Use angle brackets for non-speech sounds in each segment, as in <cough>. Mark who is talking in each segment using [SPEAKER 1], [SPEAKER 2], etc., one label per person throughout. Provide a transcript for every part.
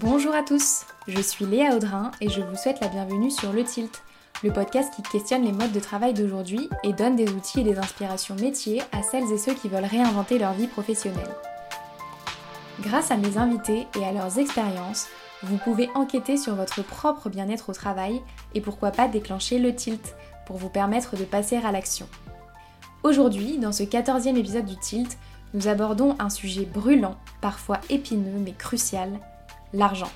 [SPEAKER 1] Bonjour à tous, je suis Léa Audrin et je vous souhaite la bienvenue sur Le Tilt, le podcast qui questionne les modes de travail d'aujourd'hui et donne des outils et des inspirations métiers à celles et ceux qui veulent réinventer leur vie professionnelle. Grâce à mes invités et à leurs expériences, vous pouvez enquêter sur votre propre bien-être au travail et pourquoi pas déclencher le tilt pour vous permettre de passer à l'action. Aujourd'hui, dans ce 14e épisode du tilt, nous abordons un sujet brûlant, parfois épineux mais crucial, l'argent.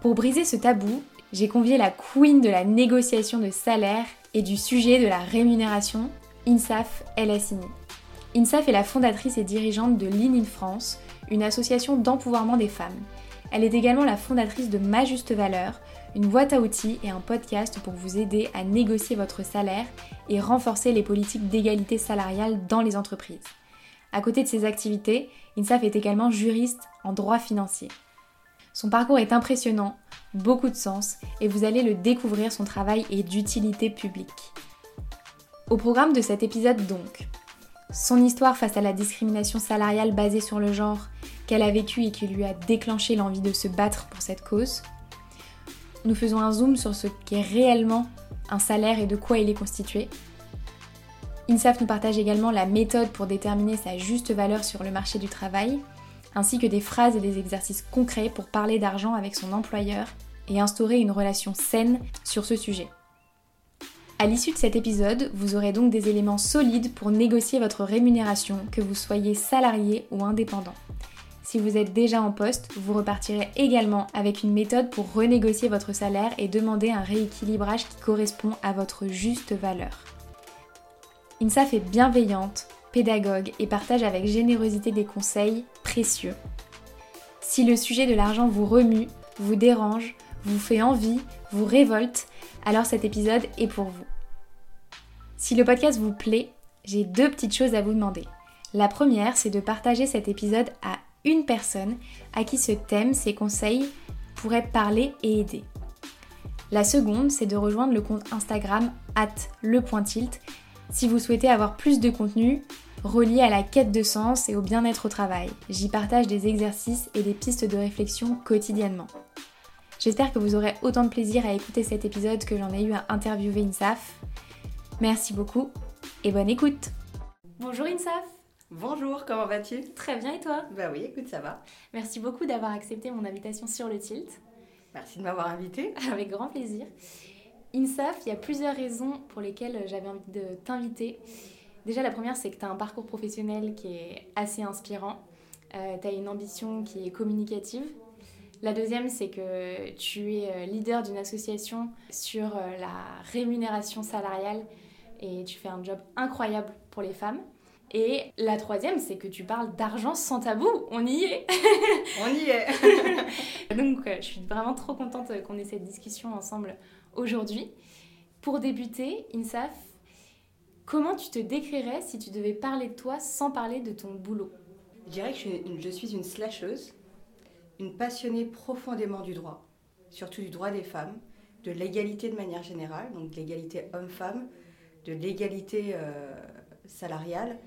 [SPEAKER 1] Pour briser ce tabou, j'ai convié la queen de la négociation de salaire et du sujet de la rémunération, INSAF LSINI. INSAF est la fondatrice et dirigeante de Lean in France, une association d'empouvoirment des femmes. Elle est également la fondatrice de Ma Juste Valeur, une boîte à outils et un podcast pour vous aider à négocier votre salaire et renforcer les politiques d'égalité salariale dans les entreprises. À côté de ses activités, INSAF est également juriste en droit financier. Son parcours est impressionnant, beaucoup de sens, et vous allez le découvrir, son travail est d'utilité publique. Au programme de cet épisode donc, son histoire face à la discrimination salariale basée sur le genre qu'elle a vécu et qui lui a déclenché l'envie de se battre pour cette cause. Nous faisons un zoom sur ce qu'est réellement un salaire et de quoi il est constitué. INSAF nous partage également la méthode pour déterminer sa juste valeur sur le marché du travail, ainsi que des phrases et des exercices concrets pour parler d'argent avec son employeur et instaurer une relation saine sur ce sujet. À l'issue de cet épisode, vous aurez donc des éléments solides pour négocier votre rémunération, que vous soyez salarié ou indépendant. Si vous êtes déjà en poste, vous repartirez également avec une méthode pour renégocier votre salaire et demander un rééquilibrage qui correspond à votre juste valeur. INSAF est bienveillante, pédagogue et partage avec générosité des conseils précieux. Si le sujet de l'argent vous remue, vous dérange, vous fait envie, vous révolte, alors cet épisode est pour vous. Si le podcast vous plaît, j'ai deux petites choses à vous demander. La première, c'est de partager cet épisode à une personne à qui ce thème, ces conseils pourraient parler et aider. La seconde, c'est de rejoindre le compte Instagram at lepointilt si vous souhaitez avoir plus de contenu relié à la quête de sens et au bien-être au travail. J'y partage des exercices et des pistes de réflexion quotidiennement. J'espère que vous aurez autant de plaisir à écouter cet épisode que j'en ai eu à interviewer INSAF. Merci beaucoup et bonne écoute. Bonjour INSAF.
[SPEAKER 2] Bonjour, comment vas-tu?
[SPEAKER 1] Très bien et toi?
[SPEAKER 2] Bah oui, écoute, ça va.
[SPEAKER 1] Merci beaucoup d'avoir accepté mon invitation sur le tilt.
[SPEAKER 2] Merci de m'avoir invité. <laughs>
[SPEAKER 1] Avec grand plaisir. INSAF, il y a plusieurs raisons pour lesquelles j'avais envie de t'inviter. Déjà, la première, c'est que tu as un parcours professionnel qui est assez inspirant. Euh, tu as une ambition qui est communicative. La deuxième, c'est que tu es euh, leader d'une association sur euh, la rémunération salariale et tu fais un job incroyable pour les femmes. Et la troisième, c'est que tu parles d'argent sans tabou. On y est <laughs>
[SPEAKER 2] On y est <laughs>
[SPEAKER 1] Donc, je suis vraiment trop contente qu'on ait cette discussion ensemble aujourd'hui. Pour débuter, INSAF, comment tu te décrirais si tu devais parler de toi sans parler de ton boulot
[SPEAKER 2] Je dirais que je suis une slasheuse, une passionnée profondément du droit, surtout du droit des femmes, de l'égalité de manière générale, donc de l'égalité homme-femme, de l'égalité euh, salariale.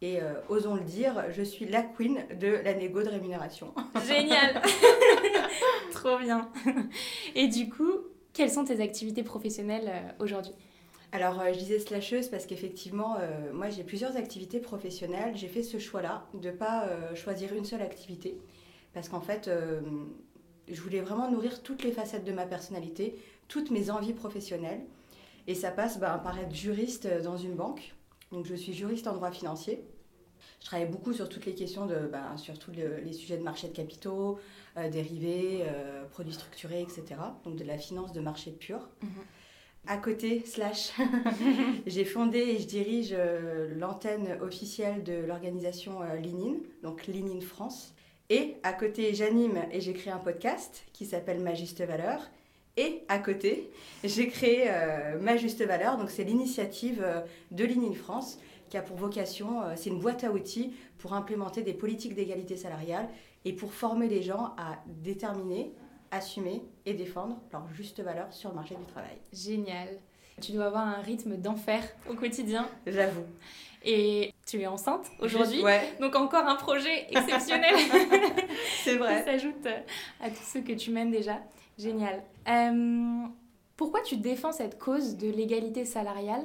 [SPEAKER 2] Et euh, osons le dire, je suis la queen de la négo de rémunération.
[SPEAKER 1] Génial <laughs> Trop bien Et du coup, quelles sont tes activités professionnelles euh, aujourd'hui?
[SPEAKER 2] Alors, euh, je disais slasheuse parce qu'effectivement, euh, moi j'ai plusieurs activités professionnelles. J'ai fait ce choix-là de ne pas choisir une seule activité parce qu'en fait, je voulais vraiment nourrir toutes les facettes de ma personnalité, toutes mes envies professionnelles. Et ça passe bah, par être juriste dans une banque. Donc, je suis juriste en droit financier. Je travaille beaucoup sur toutes les questions de, bah, sur tous les sujets de marché de capitaux, euh, dérivés, euh, produits structurés, etc. Donc de la finance de marché pur. Mhm. À côté, slash, <laughs> j'ai fondé et je dirige euh, l'antenne officielle de l'organisation Lean donc Lean France. Et à côté, j'anime et j'ai créé un podcast qui s'appelle Ma Juste Valeur. Et à côté, j'ai créé Ma Juste Valeur, donc c'est l'initiative de Lean France qui a pour vocation, c'est une boîte à outils pour implémenter des politiques d'égalité salariale et pour former les gens à déterminer, assumer et défendre leur juste valeur sur le marché du travail.
[SPEAKER 1] Génial. Tu dois avoir un rythme d'enfer au quotidien.
[SPEAKER 2] J'avoue.
[SPEAKER 1] Et tu es enceinte aujourd'hui.
[SPEAKER 2] Ouais.
[SPEAKER 1] Donc encore un projet exceptionnel. <laughs>
[SPEAKER 2] C'est vrai.
[SPEAKER 1] qui s'ajoute à tous ceux que tu mènes déjà. Génial. Euh, pourquoi tu défends cette cause de l'égalité salariale?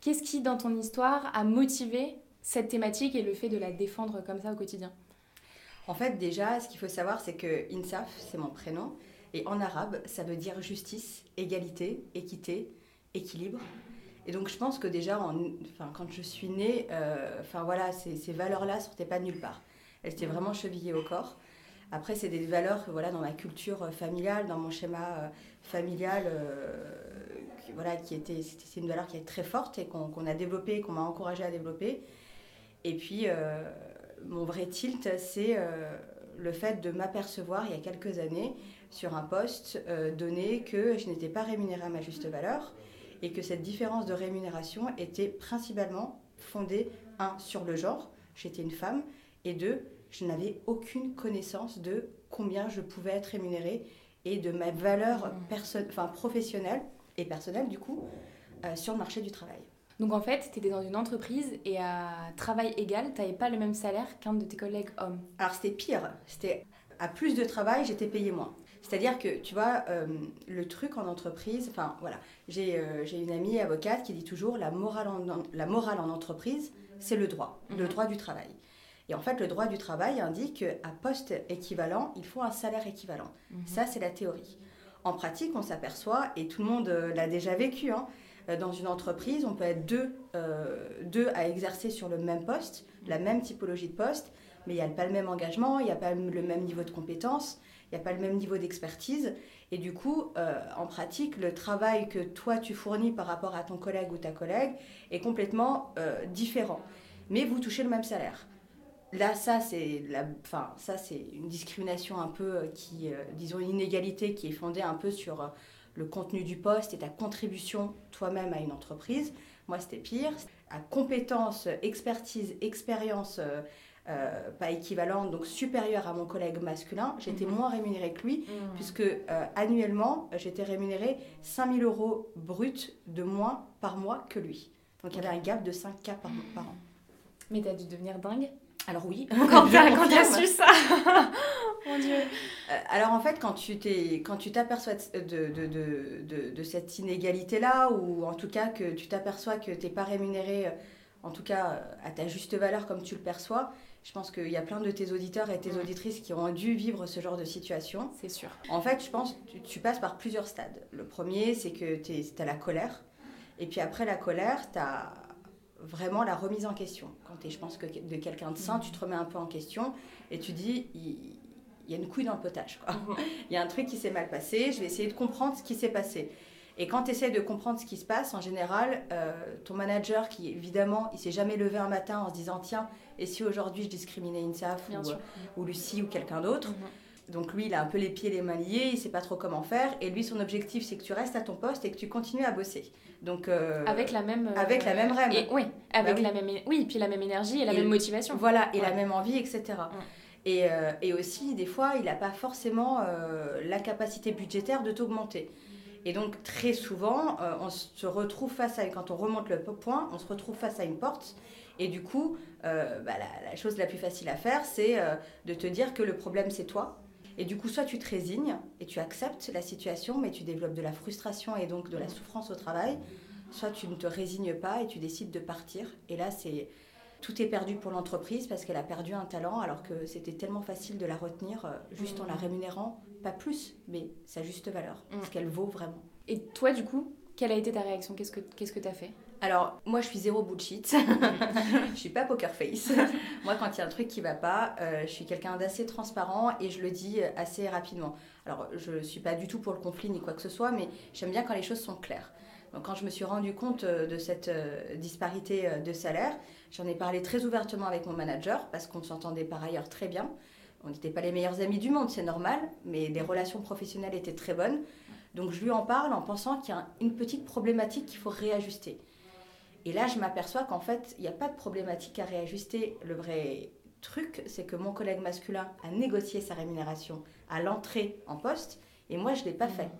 [SPEAKER 1] Qu'est-ce qui, dans ton histoire, a motivé cette thématique et le fait de la défendre comme ça au quotidien?
[SPEAKER 2] En fait, déjà, ce qu'il faut savoir, c'est que INSAF, c'est mon prénom. Et en arabe, ça veut dire justice, égalité, équité, équilibre. Et donc, je pense que déjà, quand je suis née, euh, voilà, ces, valeurs-là sortaient pas de nulle part. Elles étaient vraiment chevillées au corps. Après, c'est des valeurs voilà, dans ma culture euh, familiale, dans mon schéma euh, familial, voilà, qui était, c'est une valeur qui est très forte et qu'on a développée, qu'on m'a encouragée à développer. Et puis, mon vrai tilt, c'est le fait de m'apercevoir il y a quelques années sur un poste donné que je n'étais pas rémunérée à ma juste valeur et que cette différence de rémunération était principalement fondée, un, sur le genre, j'étais une femme, et deux, je n'avais aucune connaissance de combien je pouvais être rémunérée et de ma valeur mmh. enfin, professionnelle et personnelle, du coup, euh, sur le marché du travail.
[SPEAKER 1] Donc en fait, tu étais dans une entreprise et à travail égal, tu n'avais pas le même salaire qu'un de tes collègues hommes.
[SPEAKER 2] Alors c'était pire, c'était à plus de travail, j'étais payée moins. C'est-à-dire que, tu vois, euh, le truc en entreprise, enfin voilà, euh, j'ai une amie avocate qui dit toujours la morale en, la morale en entreprise, c'est le droit, le mhm. droit du travail. Et en fait, le droit du travail indique qu'à poste équivalent, il faut un salaire équivalent. Mhm. Ça, c'est la théorie. En pratique, on s'aperçoit, et tout le monde euh, l'a déjà vécu, hein, dans une entreprise, on peut être deux, deux à exercer sur le même poste, la même typologie de poste, mais il n'y a pas le même engagement, il n'y a pas le même niveau de compétence il n'y a pas le même niveau d'expertise. Et du coup, euh, en pratique, le travail que toi tu fournis par rapport à ton collègue ou ta collègue est complètement euh, différent. Mais vous touchez le même salaire. Là, ça, c'est enfin, une discrimination un peu euh, qui, disons, une inégalité qui est fondée un peu sur le contenu du poste et ta contribution toi-même à une entreprise. Moi, c'était pire. À compétence, expertise, expérience euh, pas équivalente, donc supérieure à mon collègue masculin, j'étais mhm. moins rémunérée que lui, mhm. puisque euh, annuellement, j'étais rémunérée 5000 euros bruts de moins par mois que lui. Donc il y avait un gap de 5K par, par an.
[SPEAKER 1] Mais t'as dû devenir dingue
[SPEAKER 2] alors oui. <laughs>
[SPEAKER 1] Quand t'as su ça <laughs> Mon Dieu.
[SPEAKER 2] Euh, alors en fait, quand tu t'aperçois de, de, de, de, cette inégalité-là, ou en tout cas que tu t'aperçois que tu n'es pas rémunéré, en tout cas à ta juste valeur comme tu le perçois, je pense qu'il y a plein de tes auditeurs et tes auditrices qui ont dû vivre ce genre de situation.
[SPEAKER 1] C'est sûr.
[SPEAKER 2] En fait, je pense que tu, passes par plusieurs stades. Le premier, c'est que tu as la colère. Et puis après la colère, tu as vraiment la remise en question. Quand tu es, je pense, que de quelqu'un de sain, tu te remets un peu en question et tu dis, il, y a une couille dans le potage. Mhm. <laughs> il y a un truc qui s'est mal passé, je vais essayer de comprendre ce qui s'est passé. Et quand tu essaies de comprendre ce qui se passe, en général, euh, ton manager, qui évidemment, il s'est jamais levé un matin en se disant tiens, et si aujourd'hui je discriminais INSAF ou, euh, ou, Lucie ou quelqu'un d'autre mhm. Donc lui, il a un peu les pieds et les mains liés, il sait pas trop comment faire. Et lui, son objectif, c'est que tu restes à ton poste et que tu continues à bosser. Donc
[SPEAKER 1] euh, avec la même
[SPEAKER 2] avec la même rêve.
[SPEAKER 1] oui, avec bah la même oui, puis la même énergie et la même motivation.
[SPEAKER 2] Voilà, et la même envie, etc. Et, et, aussi, des fois, il n'a pas forcément la capacité budgétaire de t'augmenter. Et donc très souvent, euh, on se retrouve face à, quand on remonte le point, on se retrouve face à une porte. Et du coup, euh, bah, la, chose la plus facile à faire, c'est euh, de te dire que le problème, c'est toi. Et du coup, soit tu te résignes et tu acceptes la situation, mais tu développes de la frustration et donc de la souffrance au travail, soit tu ne te résignes pas et tu décides de partir. Et là, c'est tout est perdu pour l'entreprise parce qu'elle a perdu un talent alors que c'était tellement facile de la retenir juste en la rémunérant pas plus, mais sa juste valeur, mm. ce qu'elle vaut vraiment.
[SPEAKER 1] Et toi, du coup, quelle a été ta réaction? Qu'est-ce que qu'est-ce que t'as fait?
[SPEAKER 2] Alors, moi, je suis zéro bullshit. <laughs> je suis pas poker face. moi, quand il y a un truc qui va pas, euh, je suis quelqu'un d'assez transparent et je le dis assez rapidement. Alors, je suis pas du tout pour le conflit ni quoi que ce soit, mais j'aime bien quand les choses sont claires. Donc, quand je me suis rendu compte euh, de cette euh, disparité de salaire, j'en ai parlé très ouvertement avec mon manager parce qu'on s'entendait par ailleurs très bien. On n'était pas les meilleurs amis du monde, c'est normal, mais les relations professionnelles étaient très bonnes. Donc je lui en parle en pensant qu'il y a une petite problématique qu'il faut réajuster. Et là, je m'aperçois qu'en fait, il n'y a pas de problématique à réajuster. Le vrai truc, c'est que mon collègue masculin a négocié sa rémunération à l'entrée en poste, et moi, je ne l'ai pas fait.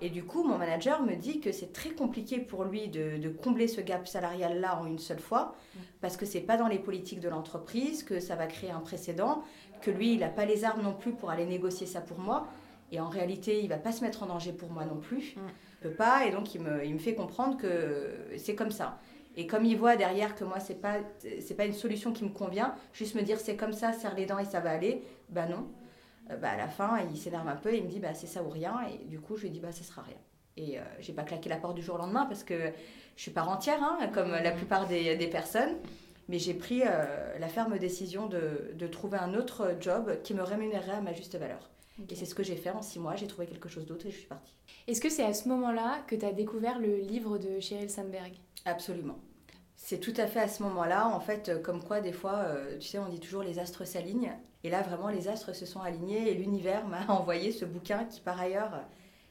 [SPEAKER 2] Et du coup, mon manager me dit que c'est très compliqué pour lui de, combler ce gap salarial-là en une seule fois, mm. parce que c'est pas dans les politiques de l'entreprise, que ça va créer un précédent, que lui, il n'a pas les armes non plus pour aller négocier ça pour moi. Et en réalité, il va pas se mettre en danger pour moi non plus. Mm. Il peut pas, et donc il me, il me fait comprendre que c'est comme ça. Et comme il voit derrière que moi, c'est pas, c'est pas une solution qui me convient, juste me dire c'est comme ça, serre les dents et ça va aller, bah non. Euh, bah, à la fin, il s'énerve un peu et il me dit bah, c'est ça ou rien. Et du coup, je lui dis bah, ce sera rien. Et euh, j'ai pas claqué la porte du jour au lendemain parce que je suis pas entière, hein, comme la plupart des, des personnes. Mais j'ai pris euh, la ferme décision de, de, trouver un autre job qui me rémunérerait à ma juste valeur. Et c'est ce que j'ai fait en six mois. J'ai trouvé quelque chose d'autre et je suis partie.
[SPEAKER 1] Est-ce que c'est à ce moment-là que tu as découvert le livre de Sheryl Sandberg?
[SPEAKER 2] Absolument. C'est tout à fait à ce moment-là, en fait, comme quoi des fois, tu sais, on dit toujours les astres s'alignent. Et là, vraiment, les astres se sont alignés et l'univers m'a <laughs> envoyé ce bouquin qui, par ailleurs,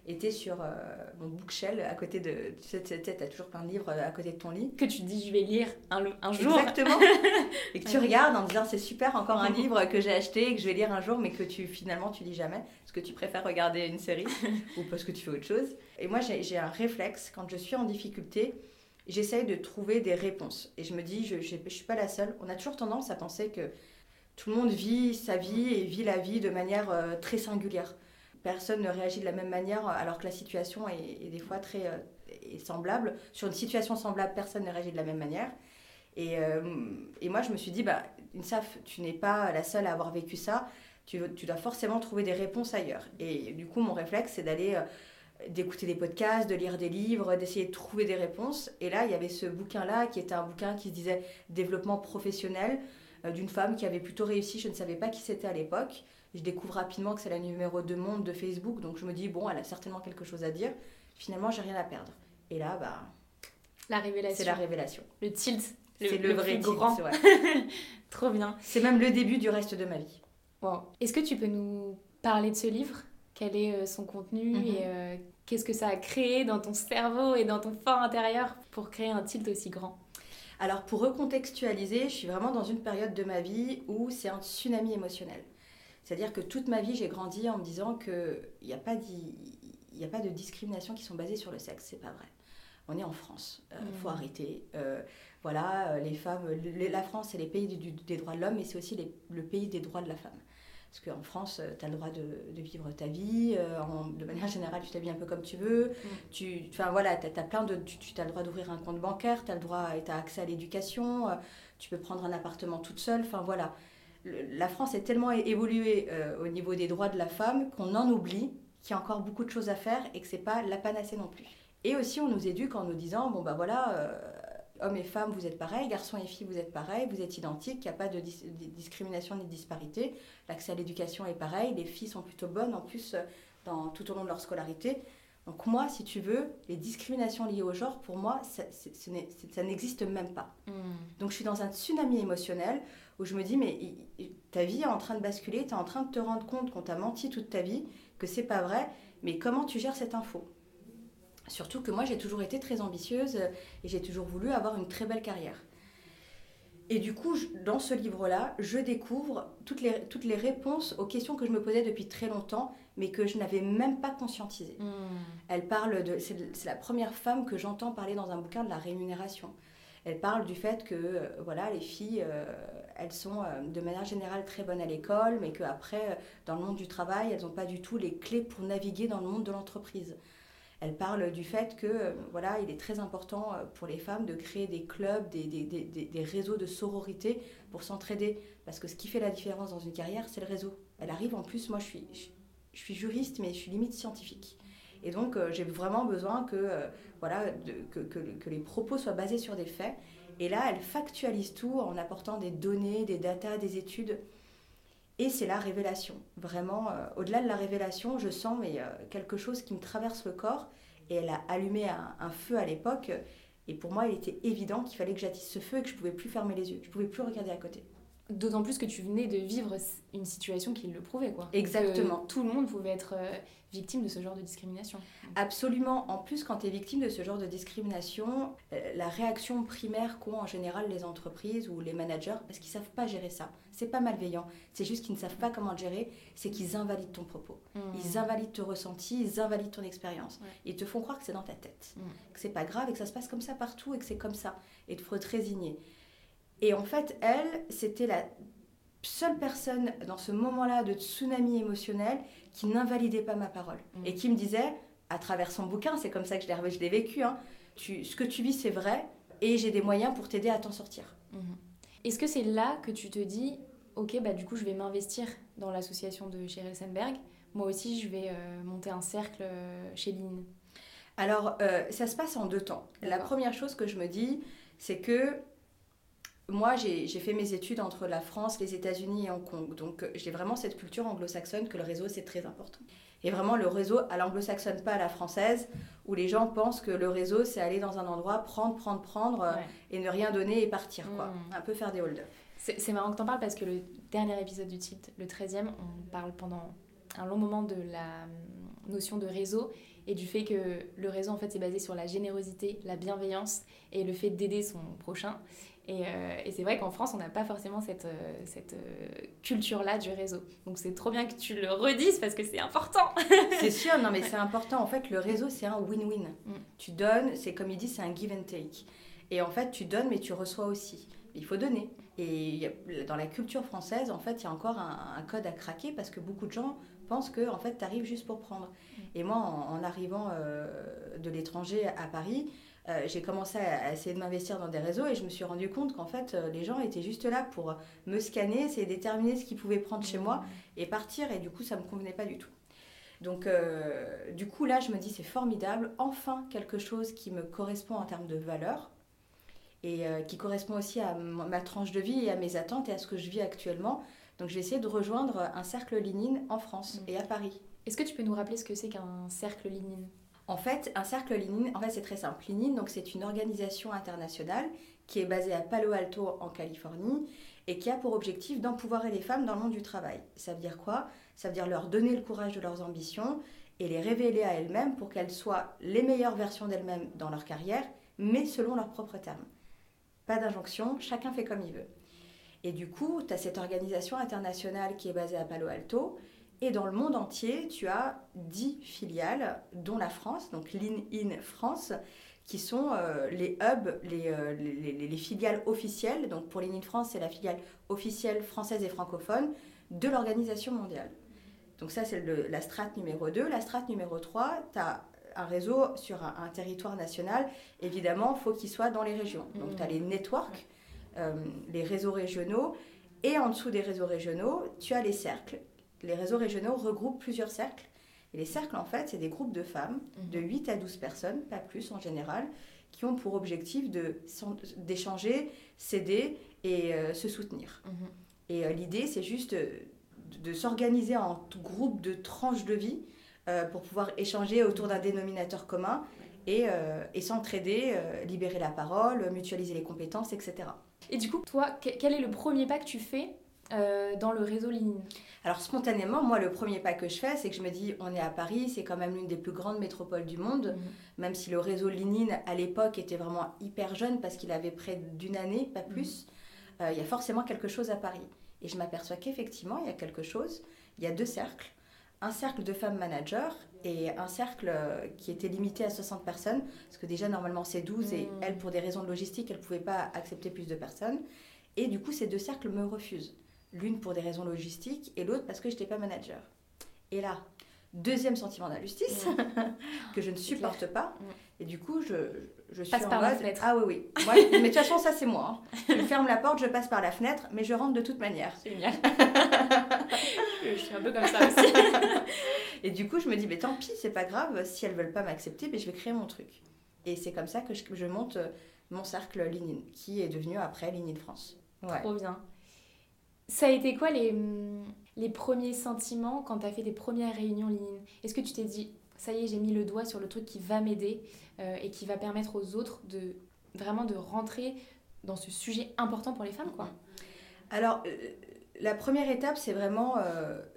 [SPEAKER 2] était sur euh, mon bookshelf à côté de. Tu sais, tu as toujours plein de livres à côté de ton lit.
[SPEAKER 1] Que tu dis, je vais lire un, un jour.
[SPEAKER 2] Exactement. <laughs> et que tu regardes en disant, c'est super, encore un livre que j'ai acheté, que je vais lire un jour, mais que tu finalement tu lis jamais. Parce que tu préfères regarder une série <laughs> ou parce que tu fais autre chose. Et moi, j'ai un réflexe, quand je suis en difficulté, j'essaye de trouver des réponses. Et je me dis, je ne suis pas la seule. On a toujours tendance à penser que tout le monde vit sa vie et vit la vie de manière euh, très singulière. Personne ne réagit de la même manière alors que la situation est, des fois très euh, semblable. Sur une situation semblable, personne ne réagit de la même manière. Et, euh, et moi, je me suis dit, bah, Insaf, tu n'es pas la seule à avoir vécu ça. Tu, tu, dois forcément trouver des réponses ailleurs. Et du coup, mon réflexe, c'est d'aller d'écouter des podcasts, de lire des livres, d'essayer de trouver des réponses. Et là, il y avait ce bouquin-là qui était un bouquin qui se disait développement professionnel. Euh, d'une femme qui avait plutôt réussi. Je ne savais pas qui c'était à l'époque. Je découvre rapidement que c'est la numéro 2 monde de Facebook, donc je me dis, bon, elle a certainement quelque chose à dire. Finalement, j'ai rien à perdre. Et là, bah.
[SPEAKER 1] La révélation.
[SPEAKER 2] C'est la révélation.
[SPEAKER 1] Le tilt.
[SPEAKER 2] C'est le, vrai
[SPEAKER 1] grand. <laughs> Trop bien.
[SPEAKER 2] C'est même le début du reste de ma vie.
[SPEAKER 1] Est-ce que tu peux nous parler de ce livre? Quel est euh, son contenu mhm. et euh, qu'est-ce que ça a créé dans ton cerveau et dans ton fort intérieur pour créer un tilt aussi grand
[SPEAKER 2] alors pour recontextualiser, je suis vraiment dans une période de ma vie où c'est un tsunami émotionnel. C'est-à-dire que toute ma vie, j'ai grandi en me disant qu'il n'y a, pas a pas de discrimination qui sont basées sur le sexe. C'est pas vrai. On est en France. Il euh, mmh. faut arrêter. Euh, voilà, les femmes. la France, c'est les pays des droits de l'homme, mais c'est aussi le pays des droits de la femme. Parce qu'en France, euh, tu as le droit de, vivre ta vie, euh, de manière générale, tu t'habilles un peu comme tu veux. Mm. Tu, enfin voilà, tu as, plein de, tu, as le droit d'ouvrir un compte bancaire, tu as le droit, et as accès à l'éducation, euh, tu peux prendre un appartement toute seule. Enfin voilà, la France est tellement évoluée au niveau des droits de la femme qu'on en oublie qu'il y a encore beaucoup de choses à faire et que c'est pas la panacée non plus. Et aussi, on nous éduque en nous disant, bon bah voilà, hommes et femmes, vous êtes pareils, garçons et filles, vous êtes pareils, vous êtes identiques, il n'y a pas de, discrimination ni de disparité. L'accès à l'éducation est pareil, les filles sont plutôt bonnes en plus euh, dans, tout au long de leur scolarité. Donc moi, si tu veux, les discriminations liées au genre, pour moi, ça, ça n'existe même pas. Hmm. Donc je suis dans un tsunami émotionnel où je me dis, mais ta vie est en train de basculer, tu es en train de te rendre compte qu'on t'a menti toute ta vie, que c'est pas vrai, mais comment tu gères cette info? Surtout que moi, j'ai toujours été très ambitieuse euh, et j'ai toujours voulu avoir une très belle carrière. Et du coup, dans ce livre-là, je découvre toutes les, toutes les réponses aux questions que je me posais depuis très longtemps, mais que je n'avais même pas conscientisées. Hmm. Elle parle de. C'est la première femme que j'entends parler dans un bouquin de la rémunération. Elle parle du fait que euh, voilà, les filles, euh, elles sont de manière générale très bonnes à l'école, mais qu'après, dans le monde du travail, elles n'ont pas du tout les clés pour naviguer dans le monde de l'entreprise. Elle parle du fait que euh, voilà, il est très important euh, pour les femmes de créer des clubs, des, des, des, des réseaux de sororité pour s'entraider. Parce que ce qui fait la différence dans une carrière, c'est le réseau. Elle arrive en plus, moi je suis, je, suis juriste, mais je suis limite scientifique. Et donc euh, j'ai vraiment besoin que, voilà, que, que, que, les propos soient basés sur des faits. Et là, elle factualise tout en apportant des données, des datas, des études. Et c'est la révélation. Vraiment, euh, au-delà de la révélation, je sens euh, quelque chose qui me traverse le corps. Et elle a allumé un, feu à l'époque. Et pour moi, il était évident qu'il fallait que j'attise ce feu et que je ne pouvais plus fermer les yeux. Je ne pouvais plus regarder à côté.
[SPEAKER 1] D'autant plus que tu venais de vivre une situation qui le prouvait, quoi.
[SPEAKER 2] Exactement.
[SPEAKER 1] tout le monde pouvait être euh, victime de ce genre de discrimination.
[SPEAKER 2] Absolument. En plus, quand tu es victime de ce genre de discrimination, euh, la réaction primaire qu'ont en général les entreprises ou les managers, parce qu'ils savent pas gérer ça, c'est pas malveillant, c'est juste qu'ils ne savent pas comment le gérer, c'est qu'ils invalident ton propos. Mmh. Ils invalident ton ressenti, ils invalident ton expérience. Ils te font croire que c'est dans ta tête, mmh. que c'est pas grave et que ça se passe comme ça partout et que c'est comme ça. Et il faut te résigner. Et en fait, elle, c'était la seule personne dans ce moment-là de tsunami émotionnel qui n'invalidait pas ma parole mm. et qui me disait, à travers son bouquin, c'est comme ça que je l'ai vécu, hein, tu, ce que tu vis c'est vrai et j'ai des moyens pour t'aider à t'en sortir.
[SPEAKER 1] Mm-hmm. Est-ce que c'est là que tu te dis, ok, bah du coup je vais m'investir dans l'association de Sheryl Sandberg, moi aussi je vais euh, monter un cercle euh, chez Line
[SPEAKER 2] Alors euh, ça se passe en deux temps. La première chose que je me dis, c'est que moi, j'ai fait mes études entre la France, les États-Unis et Hong Kong. Donc, euh, j'ai vraiment cette culture anglo-saxonne que le réseau, c'est très important. Et vraiment, le réseau à l'anglo-saxonne, pas à la française, où les gens pensent que le réseau, c'est aller dans un endroit, prendre, prendre, prendre, euh, et ne rien donner et partir, quoi. Hmm. Un peu faire des hold-up.
[SPEAKER 1] C'est marrant que tu en parles parce que le dernier épisode du titre, le 13e, on parle pendant un long moment de la hum, notion de réseau et du fait que le réseau, en fait, c'est basé sur la générosité, la bienveillance et le fait d'aider son prochain. Euh, et, c'est vrai qu'en France, on n'a pas forcément cette, euh, cette euh, culture-là du réseau. Donc c'est trop bien que tu le redises parce que c'est important. <laughs>
[SPEAKER 2] c'est sûr, non mais c'est important. En fait, le réseau, c'est un win-win. Mm. Tu donnes, c'est comme il dit, c'est un give and take. Et en fait, tu donnes, mais tu reçois aussi. Il faut donner. Et dans la culture française, en fait, il y a encore un, code à craquer parce que beaucoup de gens pensent que en fait, tu arrives juste pour prendre. Mm. Et moi, en, arrivant de l'étranger à Paris, euh, j'ai commencé à, essayer de m'investir dans des réseaux et je me suis rendu compte qu'en fait, euh, les gens étaient juste là pour me scanner, essayer de déterminer ce qu'ils pouvaient prendre chez moi et partir. Et du coup, ça ne me convenait pas du tout. Donc, euh, du coup, là, je me dis, c'est formidable. Enfin, quelque chose qui me correspond en termes de valeur et qui correspond aussi à ma tranche de vie et à mes attentes et à ce que je vis actuellement. Donc, je vais essayer de rejoindre un cercle Linine en France et à Paris.
[SPEAKER 1] Est-ce que tu peux nous rappeler ce que c'est qu'un cercle Linine
[SPEAKER 2] en fait, un cercle Linine, en fait, c'est très simple. Linine, donc c'est une organisation internationale qui est basée à Palo Alto en Californie et qui a pour objectif d'empouvoirer les femmes dans le monde du travail. Ça veut dire quoi? Ça veut dire leur donner le courage de leurs ambitions et les révéler à elles-mêmes pour qu'elles soient les meilleures versions d'elles-mêmes dans leur carrière, mais selon leurs propres termes. Pas d'injonction, chacun fait comme il veut. Et du coup, tu as cette organisation internationale qui est basée à Palo Alto et dans le monde entier, tu as 10 filiales, dont la France, donc Lean In France, qui sont euh, les hubs, euh, les, les, filiales officielles. Donc pour Lean In France, c'est la filiale officielle française et francophone de l'organisation mondiale. Donc ça, c'est la strate numéro 2. La strate numéro 3, tu as un réseau sur un, territoire national. Évidemment, il faut qu'il soit dans les régions. Donc tu as les networks, euh, les réseaux régionaux. Et en dessous des réseaux régionaux, tu as les cercles les réseaux régionaux regroupent plusieurs cercles. Et les cercles, en fait, c'est des groupes de femmes, mhm. de 8 à 12 personnes, pas plus en général, qui ont pour objectif d'échanger, s'aider et euh, se soutenir. Mhm. Et euh, l'idée, c'est juste de, s'organiser en groupe de tranches de vie euh, pour pouvoir échanger autour d'un dénominateur commun et, et s'entraider, libérer la parole, mutualiser les compétences, etc.
[SPEAKER 1] Et du coup, toi, quel est le premier pas que tu fais dans le réseau Ligne
[SPEAKER 2] alors spontanément, moi, le premier pas que je fais, c'est que je me dis, on est à Paris, c'est quand même l'une des plus grandes métropoles du monde, mhm. même si le réseau Linine, à l'époque, était vraiment hyper jeune parce qu'il avait près d'une année, pas mhm. plus. Euh, il y a forcément quelque chose à Paris. Et je m'aperçois qu'effectivement, il y a quelque chose. Il y a deux cercles. Un cercle de femmes managers et un cercle euh, qui était limité à 60 personnes, parce que déjà, normalement, c'est 12 et mhm. elle, pour des raisons de logistique, elle ne pouvait pas accepter plus de personnes. Et du coup, ces deux cercles me refusent. L'une pour des raisons logistiques et l'autre parce que je n'étais pas manager. Et là, deuxième sentiment d'injustice <laughs> que je ne supporte pas. Et du coup, je, je suis
[SPEAKER 1] passe
[SPEAKER 2] en
[SPEAKER 1] par
[SPEAKER 2] mode,
[SPEAKER 1] la fenêtre.
[SPEAKER 2] Ah oui, oui. <laughs> mais de toute façon, ça c'est moi. Hein. Je ferme la porte, je passe par la fenêtre, mais je rentre de toute manière.
[SPEAKER 1] Génial. <laughs> je suis un peu comme ça aussi.
[SPEAKER 2] et du coup, je me dis, mais tant pis, c'est pas grave. Si elles veulent pas m'accepter, mais je vais créer mon truc. Et c'est comme ça que je, je monte euh, mon cercle Linine, qui est devenu après Linine France.
[SPEAKER 1] Ouais. Trop bien. Ça a été quoi les, les premiers sentiments quand tu as fait tes premières réunions Linine Est-ce que tu t'es dit, ça y est, j'ai mis le doigt sur le truc qui va m'aider euh, et qui va permettre aux autres de vraiment de rentrer dans ce sujet important pour les femmes quoi?
[SPEAKER 2] Alors, euh, la première étape, c'est vraiment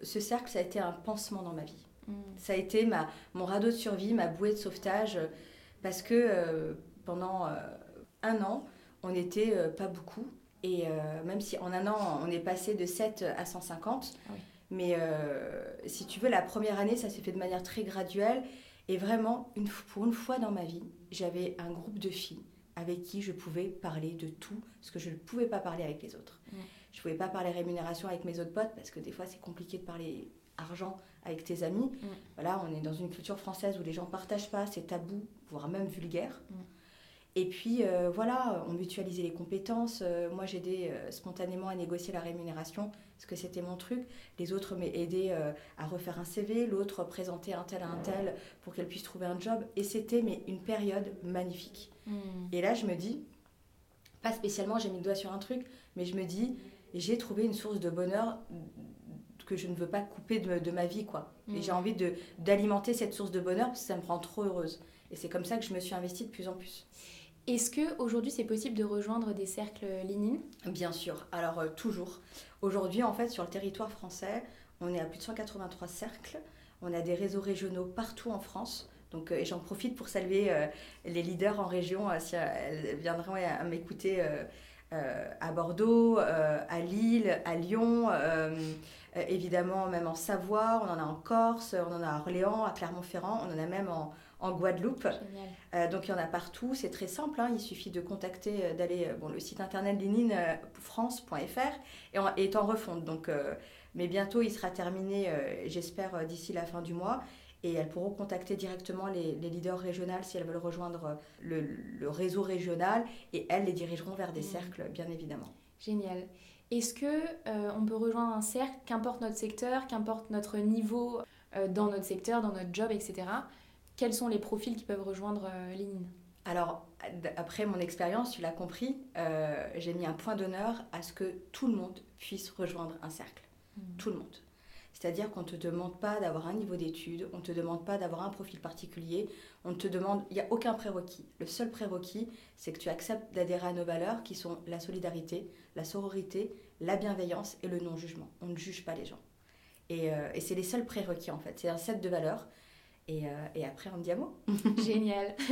[SPEAKER 2] ce cercle, ça a été un pansement dans ma vie. Mm. Ça a été ma, mon radeau de survie, ma bouée de sauvetage, parce que pendant un an, on n'était pas beaucoup. Et même si en un an, on est passé de 7 à 150, ah mais si tu veux, la première année, ça s'est fait de manière très graduelle. Et vraiment, une, pour une fois dans ma vie, j'avais un groupe de filles avec qui je pouvais parler de tout, ce que je ne pouvais pas parler avec les autres. Je ne pouvais pas parler rémunération avec mes autres potes parce que des fois c'est compliqué de parler argent avec tes amis. Voilà, on est dans une culture française où les gens ne partagent pas, c'est tabou, voire même vulgaire. Et puis euh, voilà, on mutualisait les compétences. Euh, moi, j'aidais euh, spontanément à négocier la rémunération parce que c'était mon truc. Les autres m'aidaient à refaire un CV, l'autre présentait un tel à un tel pour qu'elle puisse trouver un job. Et c'était mais une période magnifique. Hmm. Et là, je me dis, pas spécialement, j'ai mis le doigt sur un truc, mais je me dis, j'ai trouvé une source de bonheur que je ne veux pas couper de, ma vie, quoi. Et hmm. j'ai envie d'alimenter cette source de bonheur parce que ça me rend trop heureuse. Et c'est comme ça que je me suis investie de plus en plus.
[SPEAKER 1] Est-ce que aujourd'hui c'est possible de rejoindre des cercles Linine
[SPEAKER 2] Bien sûr. Alors euh, toujours. Aujourd'hui, en fait, sur le territoire français, on est à plus de 183 cercles. On a des réseaux régionaux partout en France. Donc, euh, et j'en profite pour saluer euh, les leaders en région si elles viendraient à m'écouter à Bordeaux, à Lille, à Lyon, évidemment même en Savoie, on en a en Corse, on en a à Orléans, à Clermont-Ferrand, on en a même en, en Guadeloupe. Euh, donc il y en a partout, c'est très simple, hein. il suffit de contacter, euh, d'aller, euh, bon, le site internet lininefrance.fr et est en refonte. Donc, mais bientôt il sera terminé, j'espère, d'ici la fin du mois. Et elles pourront contacter directement les, leaders régionaux si elles veulent rejoindre le, réseau régional et elles les dirigeront vers des mmh. cercles, bien évidemment.
[SPEAKER 1] Génial. Est-ce que on peut rejoindre un cercle, qu'importe notre secteur, qu'importe notre niveau dans notre secteur, dans notre job, etc quels sont les profils qui peuvent rejoindre euh,
[SPEAKER 2] alors, après mon expérience, tu l'as compris, euh, j'ai mis un point d'honneur à ce que tout le monde puisse rejoindre un cercle. Hmm. Tout le monde. C'est-à-dire qu'on ne te demande pas d'avoir un niveau d'études, on ne te demande pas d'avoir un profil particulier, on te demande, il n'y a aucun prérequis. Le seul prérequis, c'est que tu acceptes d'adhérer à nos valeurs qui sont la solidarité, la sororité, la bienveillance et le non-jugement. On ne juge pas les gens. Et, euh, et c'est les seuls prérequis en fait. C'est un set de valeurs euh, et, après, on dit <laughs>
[SPEAKER 1] Génial. <laughs>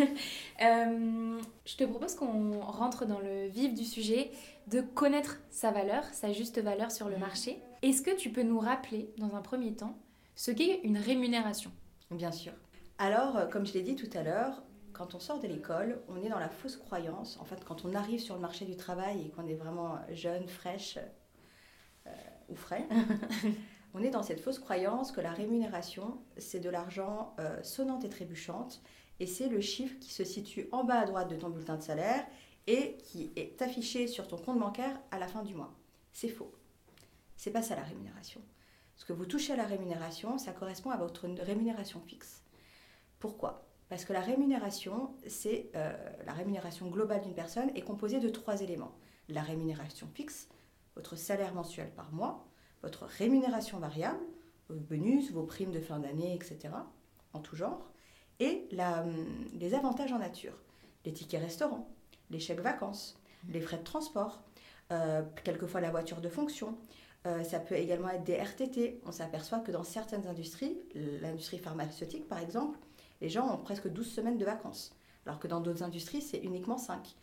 [SPEAKER 1] Euh, je te propose qu'on rentre dans le vif du sujet, de connaître sa valeur, sa juste valeur sur le mm. marché. Est-ce que tu peux nous rappeler, dans un premier temps, ce qu'est une rémunération?
[SPEAKER 2] Bien sûr. Alors, euh, comme je l'ai dit tout à l'heure, quand on sort de l'école, on est dans la fausse croyance. En fait, quand on arrive sur le marché du travail et qu'on est vraiment jeune, fraîche ou frais, <laughs> on est dans cette fausse croyance que la rémunération, c'est de l'argent euh, sonnante et trébuchante, et c'est le chiffre qui se situe en bas à droite de ton bulletin de salaire et qui est affiché sur ton compte bancaire à la fin du mois. C'est faux. C'est pas ça la rémunération. Ce que vous touchez à la rémunération, ça correspond à votre rémunération fixe. Pourquoi? Parce que la rémunération, c'est euh, la rémunération globale d'une personne est composée de trois éléments. La rémunération fixe, votre salaire mensuel par mois, votre rémunération variable, vos bonus, vos primes de fin d'année, etc., en tout genre, et hum, les avantages en nature, les tickets restaurants, les chèques vacances, les frais de transport, euh, quelquefois la voiture de fonction. Euh, ça peut également être des RTT. On s'aperçoit que dans certaines industries, l'industrie pharmaceutique par exemple, les gens ont presque 12 semaines de vacances, alors que dans d'autres industries, c'est uniquement 5.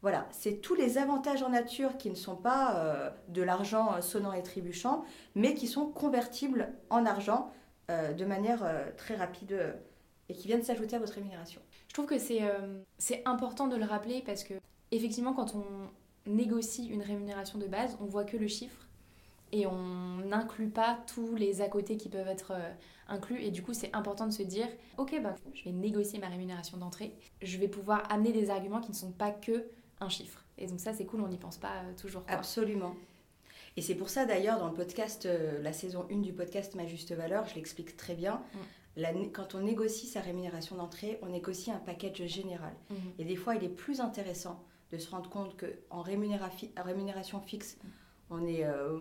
[SPEAKER 2] Voilà, c'est tous les avantages en nature qui ne sont pas euh, de l'argent euh, sonnant et trébuchant, mais qui sont convertibles en argent de manière très rapide et qui viennent s'ajouter à votre rémunération.
[SPEAKER 1] Je trouve que c'est important de le rappeler parce que, effectivement, quand on négocie une rémunération de base, on voit que le chiffre et on n'inclut pas tous les à côté qui peuvent être inclus. Et du coup, c'est important de se dire Ok, bah, je vais négocier ma rémunération d'entrée. Je vais pouvoir amener des arguments qui ne sont pas que un chiffre. Et donc ça, c'est cool, on n'y pense pas euh, toujours.
[SPEAKER 2] Absolument. Et c'est pour ça d'ailleurs, dans le podcast, euh, la saison 1 du podcast Ma Juste Valeur, je l'explique très bien. Mm. quand on négocie sa rémunération d'entrée, on négocie un package général. Mm-hmm. Et des fois, il est plus intéressant de se rendre compte qu'en rémunération fixe, mm. on, est, euh,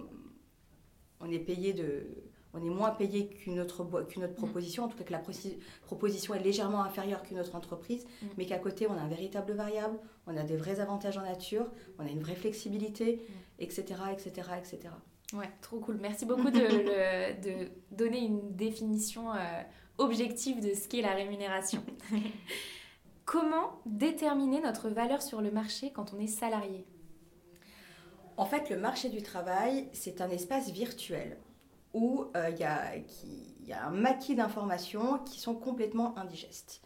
[SPEAKER 2] on est payé de on est moins payé qu'une autre, qu'une autre mm. proposition, en tout cas que la proposition est légèrement inférieure qu'une autre entreprise, mm. mais qu'à côté, on a un véritable variable, on a des vrais avantages en nature, on a une vraie flexibilité, etc., etc., etc.
[SPEAKER 1] Ouais, trop cool. Merci beaucoup de, de donner une définition euh, objective de ce qu'est la rémunération. <laughs> Comment déterminer notre valeur sur le marché quand on est salarié?
[SPEAKER 2] En fait, le marché du travail, c'est un espace virtuel où euh, il y, a un maquis d'informations qui sont complètement indigestes.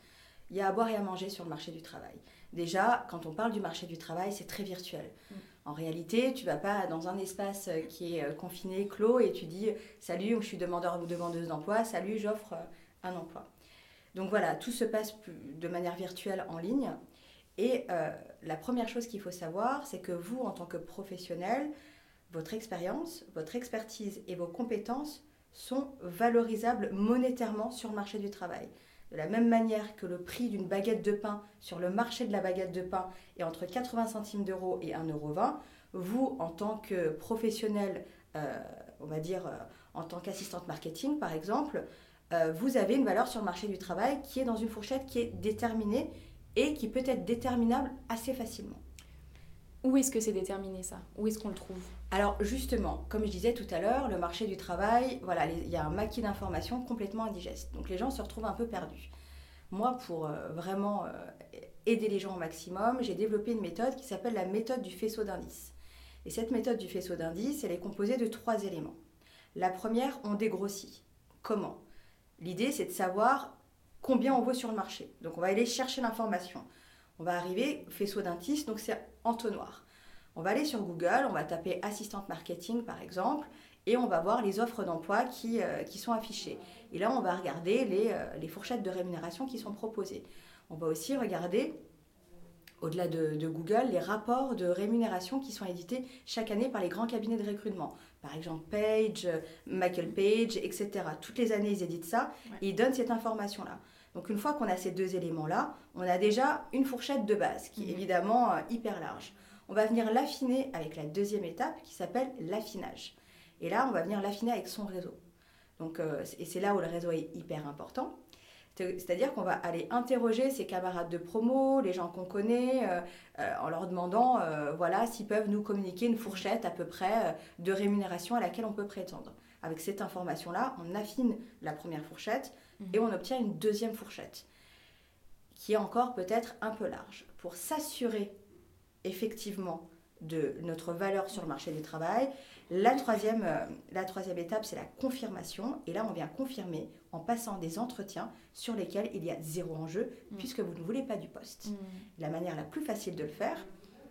[SPEAKER 2] Il y a à boire et à manger sur le marché du travail. Déjà, quand on parle du marché du travail, c'est très virtuel. Mm. En réalité, tu vas pas dans un espace euh, qui est euh, confiné, clos, et tu dis Salut, je suis demandeur ou demandeuse d'emploi, salut, j'offre un emploi. Donc voilà, tout se passe de manière virtuelle en ligne. Et la première chose qu'il faut savoir, c'est que vous, en tant que professionnel, votre expérience, votre expertise et vos compétences sont valorisables monétairement sur le marché du travail. De la même manière que le prix d'une baguette de pain sur le marché de la baguette de pain est entre 80 centimes d'euros et 1,20 euro, vous, en tant que professionnel, euh, on va dire euh, en tant qu'assistante marketing par exemple, euh, vous avez une valeur sur le marché du travail qui est dans une fourchette qui est déterminée et qui peut être déterminable assez facilement.
[SPEAKER 1] Où est-ce que c'est déterminé ça? Où est-ce qu'on le trouve?
[SPEAKER 2] Alors justement, comme je disais tout à l'heure, le marché du travail, voilà, il y a un maquis d'informations complètement indigeste. Donc les gens se retrouvent un peu perdus. Moi, pour euh, vraiment euh, aider les gens au maximum, j'ai développé une méthode qui s'appelle la méthode du faisceau d'indices. Et cette méthode du faisceau d'indices, elle est composée de trois éléments. La première, on dégrossit. Comment? L'idée, c'est de savoir combien on vaut sur le marché. Donc on va aller chercher l'information. On va arriver, faisceau d'indices, donc c'est entonnoir. On va aller sur Google, on va taper assistante marketing par exemple, et on va voir les offres d'emploi qui, euh, qui, sont affichées. Et là, on va regarder les, euh, les, fourchettes de rémunération qui sont proposées. On va aussi regarder, au-delà de, de, Google, les rapports de rémunération qui sont édités chaque année par les grands cabinets de recrutement. Par exemple, Page, Michael Page, etc. Toutes les années, ils éditent ça et ils donnent cette information-là. Donc une fois qu'on a ces deux éléments-là, on a déjà une fourchette de base qui est mhm. évidemment euh, hyper large. On va venir l'affiner avec la deuxième étape qui s'appelle l'affinage. Et là, on va venir l'affiner avec son réseau. Donc, euh, et c'est là où le réseau est hyper important. C'est-à-dire qu'on va aller interroger ses camarades de promo, les gens qu'on connaît, euh, en leur demandant voilà, s'ils peuvent nous communiquer une fourchette à peu près de rémunération à laquelle on peut prétendre. Avec cette information-là, on affine la première fourchette et on obtient une deuxième fourchette qui est encore peut-être un peu large. Pour s'assurer effectivement de notre valeur sur le marché du travail, la troisième, euh, la troisième étape, c'est la confirmation. Et là, on vient confirmer en passant des entretiens sur lesquels il y a zéro enjeu, mm. puisque vous ne voulez pas du poste. Mm. La manière la plus facile de le faire,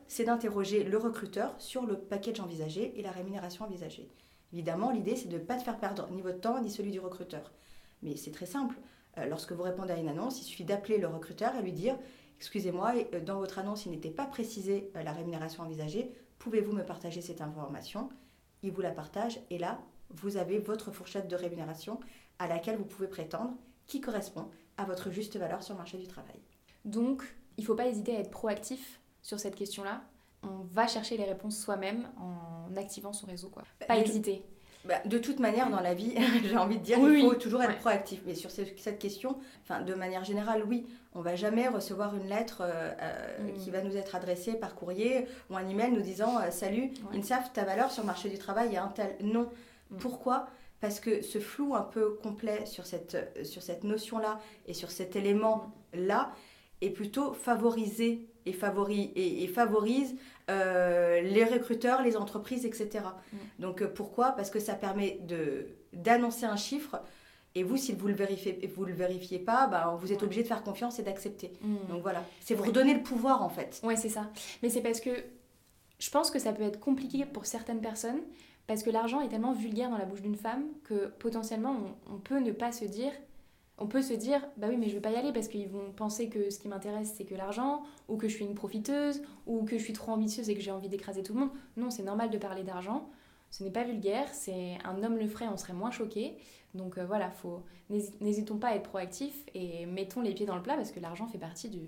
[SPEAKER 2] c'est d'interroger le recruteur sur le package envisagé et la rémunération envisagée. Évidemment, l'idée, c'est de ne pas te faire perdre ni votre temps ni celui du recruteur. Mais c'est très simple. Euh, lorsque vous répondez à une annonce, il suffit d'appeler le recruteur et lui dire Excusez-moi, euh, dans votre annonce, il n'était pas précisé euh, la rémunération envisagée. Pouvez-vous me partager cette information? Il vous la partage et là, vous avez votre fourchette de rémunération à laquelle vous pouvez prétendre qui correspond à votre juste valeur sur le marché du travail.
[SPEAKER 1] Donc, il ne faut pas hésiter à être proactif sur cette question-là. On va chercher les réponses soi-même en activant son réseau. Quoi. Bah, pas hésiter.
[SPEAKER 2] Bah, de toute manière, dans la vie, <laughs> j'ai envie de dire, il faut toujours être proactif. Mais sur cette question, enfin, de manière générale, oui, on va jamais recevoir une lettre euh, euh, mm. qui va nous être adressée par courrier ou un email nous disant euh, Salut, ouais. INSAF, ta valeur sur le marché du travail est un tel. Non. Mm. Pourquoi? Parce que ce flou un peu complet sur cette, sur cette notion-là et sur cet élément-là est plutôt favorisé et, favori, et, favorise euh, les recruteurs, les entreprises, etc. Mm. Donc euh, pourquoi? Parce que ça permet d'annoncer un chiffre. Et vous, si vous ne le vérifiez, vous le vérifiez pas, bah, vous êtes obligé de faire confiance et d'accepter. Mm. Donc voilà, c'est vous redonner le pouvoir en fait.
[SPEAKER 1] Ouais, c'est ça. Mais c'est parce que je pense que ça peut être compliqué pour certaines personnes parce que l'argent est tellement vulgaire dans la bouche d'une femme que potentiellement on, on peut ne pas se dire on peut se dire bah oui mais je vais pas y aller parce qu'ils vont penser que ce qui m'intéresse c'est que l'argent ou que je suis une profiteuse ou que je suis trop ambitieuse et que j'ai envie d'écraser tout le monde non c'est normal de parler d'argent ce n'est pas vulgaire, c'est un homme le ferait, on serait moins choqué. Donc euh, voilà, faut n'hésitons pas à être proactifs et mettons les pieds dans le plat parce que l'argent fait partie du,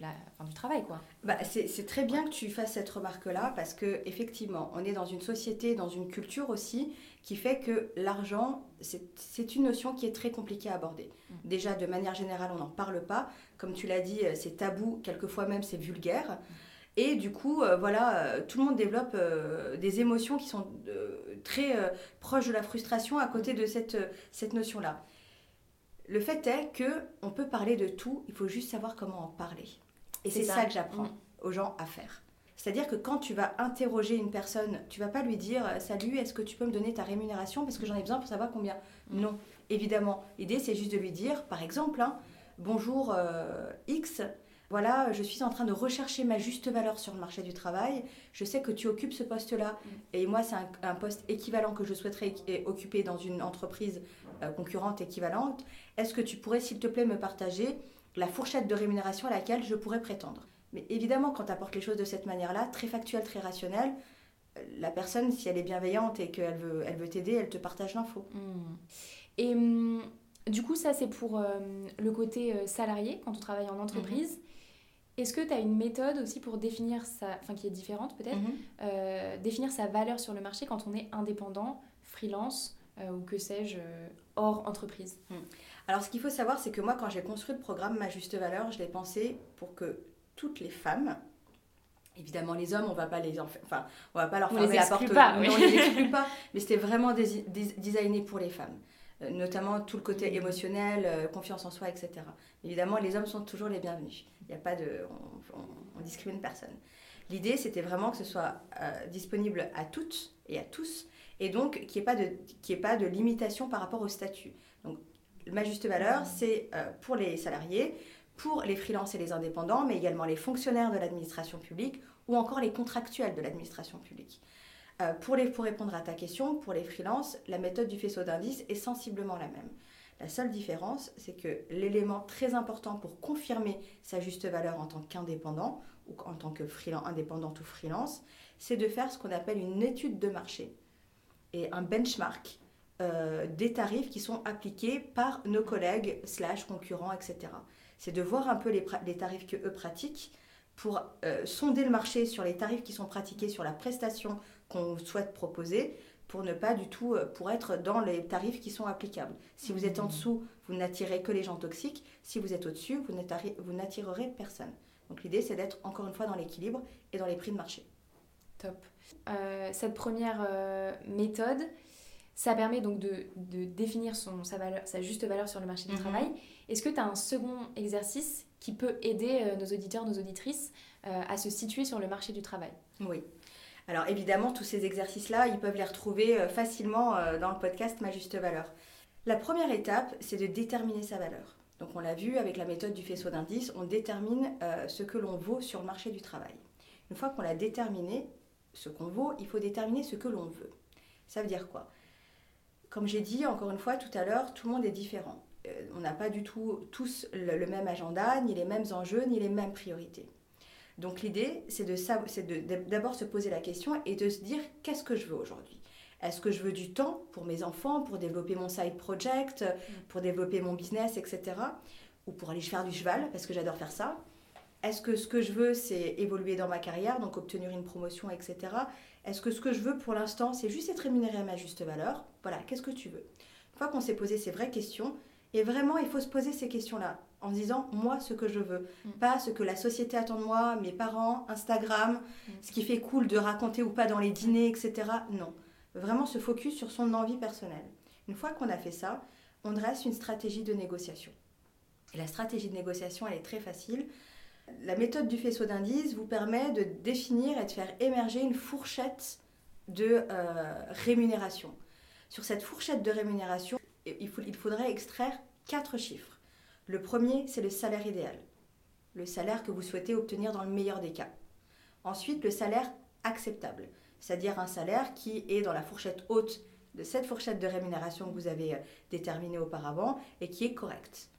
[SPEAKER 1] la, enfin, du travail. quoi.
[SPEAKER 2] Bah, c'est très bien que tu fasses cette remarque-là parce que effectivement, on est dans une société, dans une culture aussi qui fait que l'argent, c'est une notion qui est très compliquée à aborder. Mm. Déjà, de manière générale, on n'en parle pas. Comme tu l'as dit, euh, c'est tabou, quelquefois même c'est vulgaire. Mm. Et du coup, euh, voilà, euh, tout le monde développe euh, des émotions qui sont très proches de la frustration à côté de cette, cette notion-là. Le fait est que on peut parler de tout, il faut juste savoir comment en parler. Et c'est ça. que j'apprends aux gens à faire. C'est-à-dire que quand tu vas interroger une personne, tu vas pas lui dire Salut, est-ce que tu peux me donner ta rémunération? Parce que j'en ai besoin pour savoir combien mm. Non, évidemment. L'idée, c'est juste de lui dire, par exemple, hein, Bonjour X, voilà, je suis en train de rechercher ma juste valeur sur le marché du travail. Je sais que tu occupes ce poste-là mm. et moi, c'est un, poste équivalent que je souhaiterais occuper dans une entreprise euh, concurrente équivalente. Est-ce que tu pourrais, s'il te plaît, me partager la fourchette de rémunération à laquelle je pourrais prétendre? Mais évidemment, quand tu apportes les choses de cette manière-là, très factuelle, très rationnelle, euh, la personne, si elle est bienveillante et qu'elle veut, elle veut t'aider, elle te partage l'info.
[SPEAKER 1] Mm. Et hum, du coup, ça, c'est pour euh, le côté salarié, quand on travaille en entreprise. Est-ce que tu as une méthode aussi pour définir sa, enfin qui est différente peut-être, mhm. euh, définir sa valeur sur le marché quand on est indépendant, freelance euh, ou que sais-je, euh, hors entreprise? Mhm.
[SPEAKER 2] Alors ce qu'il faut savoir, c'est que moi quand j'ai construit le programme Ma Juste Valeur, je l'ai pensé pour que toutes les femmes, évidemment les hommes, on va pas les, enfin on va pas leur
[SPEAKER 1] fermer la porte, pas,
[SPEAKER 2] on les <laughs> exclut pas, mais c'était vraiment designé pour les femmes notamment tout le côté émotionnel, confiance en soi, etc. Évidemment, les hommes sont toujours les bienvenus. Il a pas de, on, ne discrimine personne. L'idée, c'était vraiment que ce soit euh, disponible à toutes et à tous, et donc qu'il n'y ait, pas de, ait pas de limitation par rapport au statut. Donc, ma juste valeur, c'est euh, pour les salariés, pour les freelances et les indépendants, mais également les fonctionnaires de l'administration publique ou encore les contractuels de l'administration publique. Euh, pour, les, pour répondre à ta question, pour les freelances, la méthode du faisceau d'indices est sensiblement la même. La seule différence, c'est que l'élément très important pour confirmer sa juste valeur en tant qu'indépendant ou en tant que freelance, indépendant ou freelance, c'est de faire ce qu'on appelle une étude de marché et un benchmark euh, des tarifs qui sont appliqués par nos collègues slash concurrents, etc. C'est de voir un peu les, tarifs que eux pratiquent pour euh, sonder le marché sur les tarifs qui sont pratiqués sur la prestation qu'on souhaite proposer pour ne pas du tout, euh, pour être dans les tarifs qui sont applicables. Si vous êtes en mmh. dessous, vous n'attirez que les gens toxiques. Si vous êtes au-dessus, vous n'attirerez personne. Donc l'idée, c'est d'être encore une fois dans l'équilibre et dans les prix de marché.
[SPEAKER 1] Top. Euh, cette première euh, méthode, ça permet donc de, de, définir son, sa, valeur, sa juste valeur sur le marché du mmh. travail. Est-ce que tu as un second exercice qui peut aider nos auditeurs, nos auditrices à se situer sur le marché du travail?
[SPEAKER 2] Oui. Alors évidemment, tous ces exercices-là, ils peuvent les retrouver euh, facilement euh, dans le podcast Ma Juste Valeur. La première étape, c'est de déterminer sa valeur. Donc on l'a vu avec la méthode du faisceau d'indices, on détermine euh, ce que l'on vaut sur le marché du travail. Une fois qu'on a déterminé ce qu'on vaut, il faut déterminer ce que l'on veut. Ça veut dire quoi? Comme j'ai dit encore une fois tout à l'heure, tout le monde est différent. on n'a pas du tout tous le même agenda, ni les mêmes enjeux, ni les mêmes priorités. Donc l'idée, c'est d'abord se poser la question et de se dire qu'est-ce que je veux aujourd'hui? Est-ce que je veux du temps pour mes enfants, pour développer mon side project, mm. pour développer mon business, etc. Ou pour aller faire du cheval, parce que j'adore faire ça? Est-ce que ce que je veux, c'est évoluer dans ma carrière, donc obtenir une promotion, etc. Est-ce que ce que je veux pour l'instant, c'est juste être rémunéré à ma juste valeur? Voilà, qu'est-ce que tu veux? Une fois qu'on s'est posé ces vraies questions, et vraiment, il faut se poser ces questions-là en disant moi ce que je veux, mm. pas ce que la société attend de moi, mes parents, Instagram, mm. ce qui fait cool de raconter ou pas dans les dîners, etc. Non, vraiment se focus sur son envie personnelle. Une fois qu'on a fait ça, on dresse une stratégie de négociation. Et la stratégie de négociation, elle est très facile. La méthode du faisceau d'indices vous permet de définir et de faire émerger une fourchette de euh, rémunération. Sur cette fourchette de rémunération, il, il faudrait extraire quatre chiffres. Le premier, c'est le salaire idéal, le salaire que vous souhaitez obtenir dans le meilleur des cas. Ensuite, le salaire acceptable, c'est-à-dire un salaire qui est dans la fourchette haute de cette fourchette de rémunération que vous avez euh, déterminée auparavant et qui est correcte.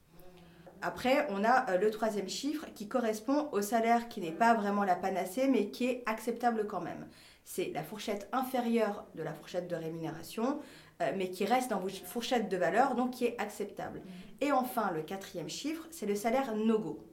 [SPEAKER 2] Après, on a euh, le troisième chiffre qui correspond au salaire qui n'est pas vraiment la panacée, mais qui est acceptable quand même. C'est la fourchette inférieure de la fourchette de rémunération, euh, mais qui reste dans votre fourchette de valeur, donc qui est acceptable. Et enfin, le quatrième chiffre, c'est le salaire no-go.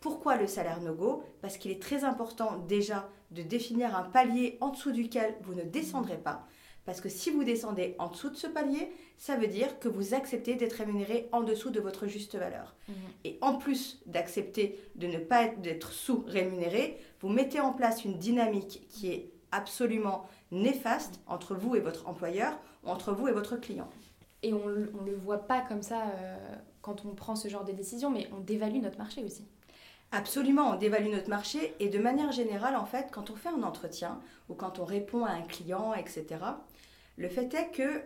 [SPEAKER 2] Pourquoi le salaire no-go Parce qu'il est très important déjà de définir un palier en dessous duquel vous ne descendrez pas. Parce que si vous descendez en dessous de ce palier, ça veut dire que vous acceptez d'être rémunéré en dessous de votre juste valeur. Mhm. Et en plus d'accepter de ne pas être sous-rémunéré, vous mettez en place une dynamique qui est absolument néfaste entre vous et votre employeur entre vous et votre client.
[SPEAKER 1] Et on ne le voit pas comme ça euh, quand on prend ce genre de décision, mais on dévalue notre marché aussi.
[SPEAKER 2] Absolument, on dévalue notre marché et de manière générale, en fait, quand on fait un entretien ou quand on répond à un client, etc., le fait est que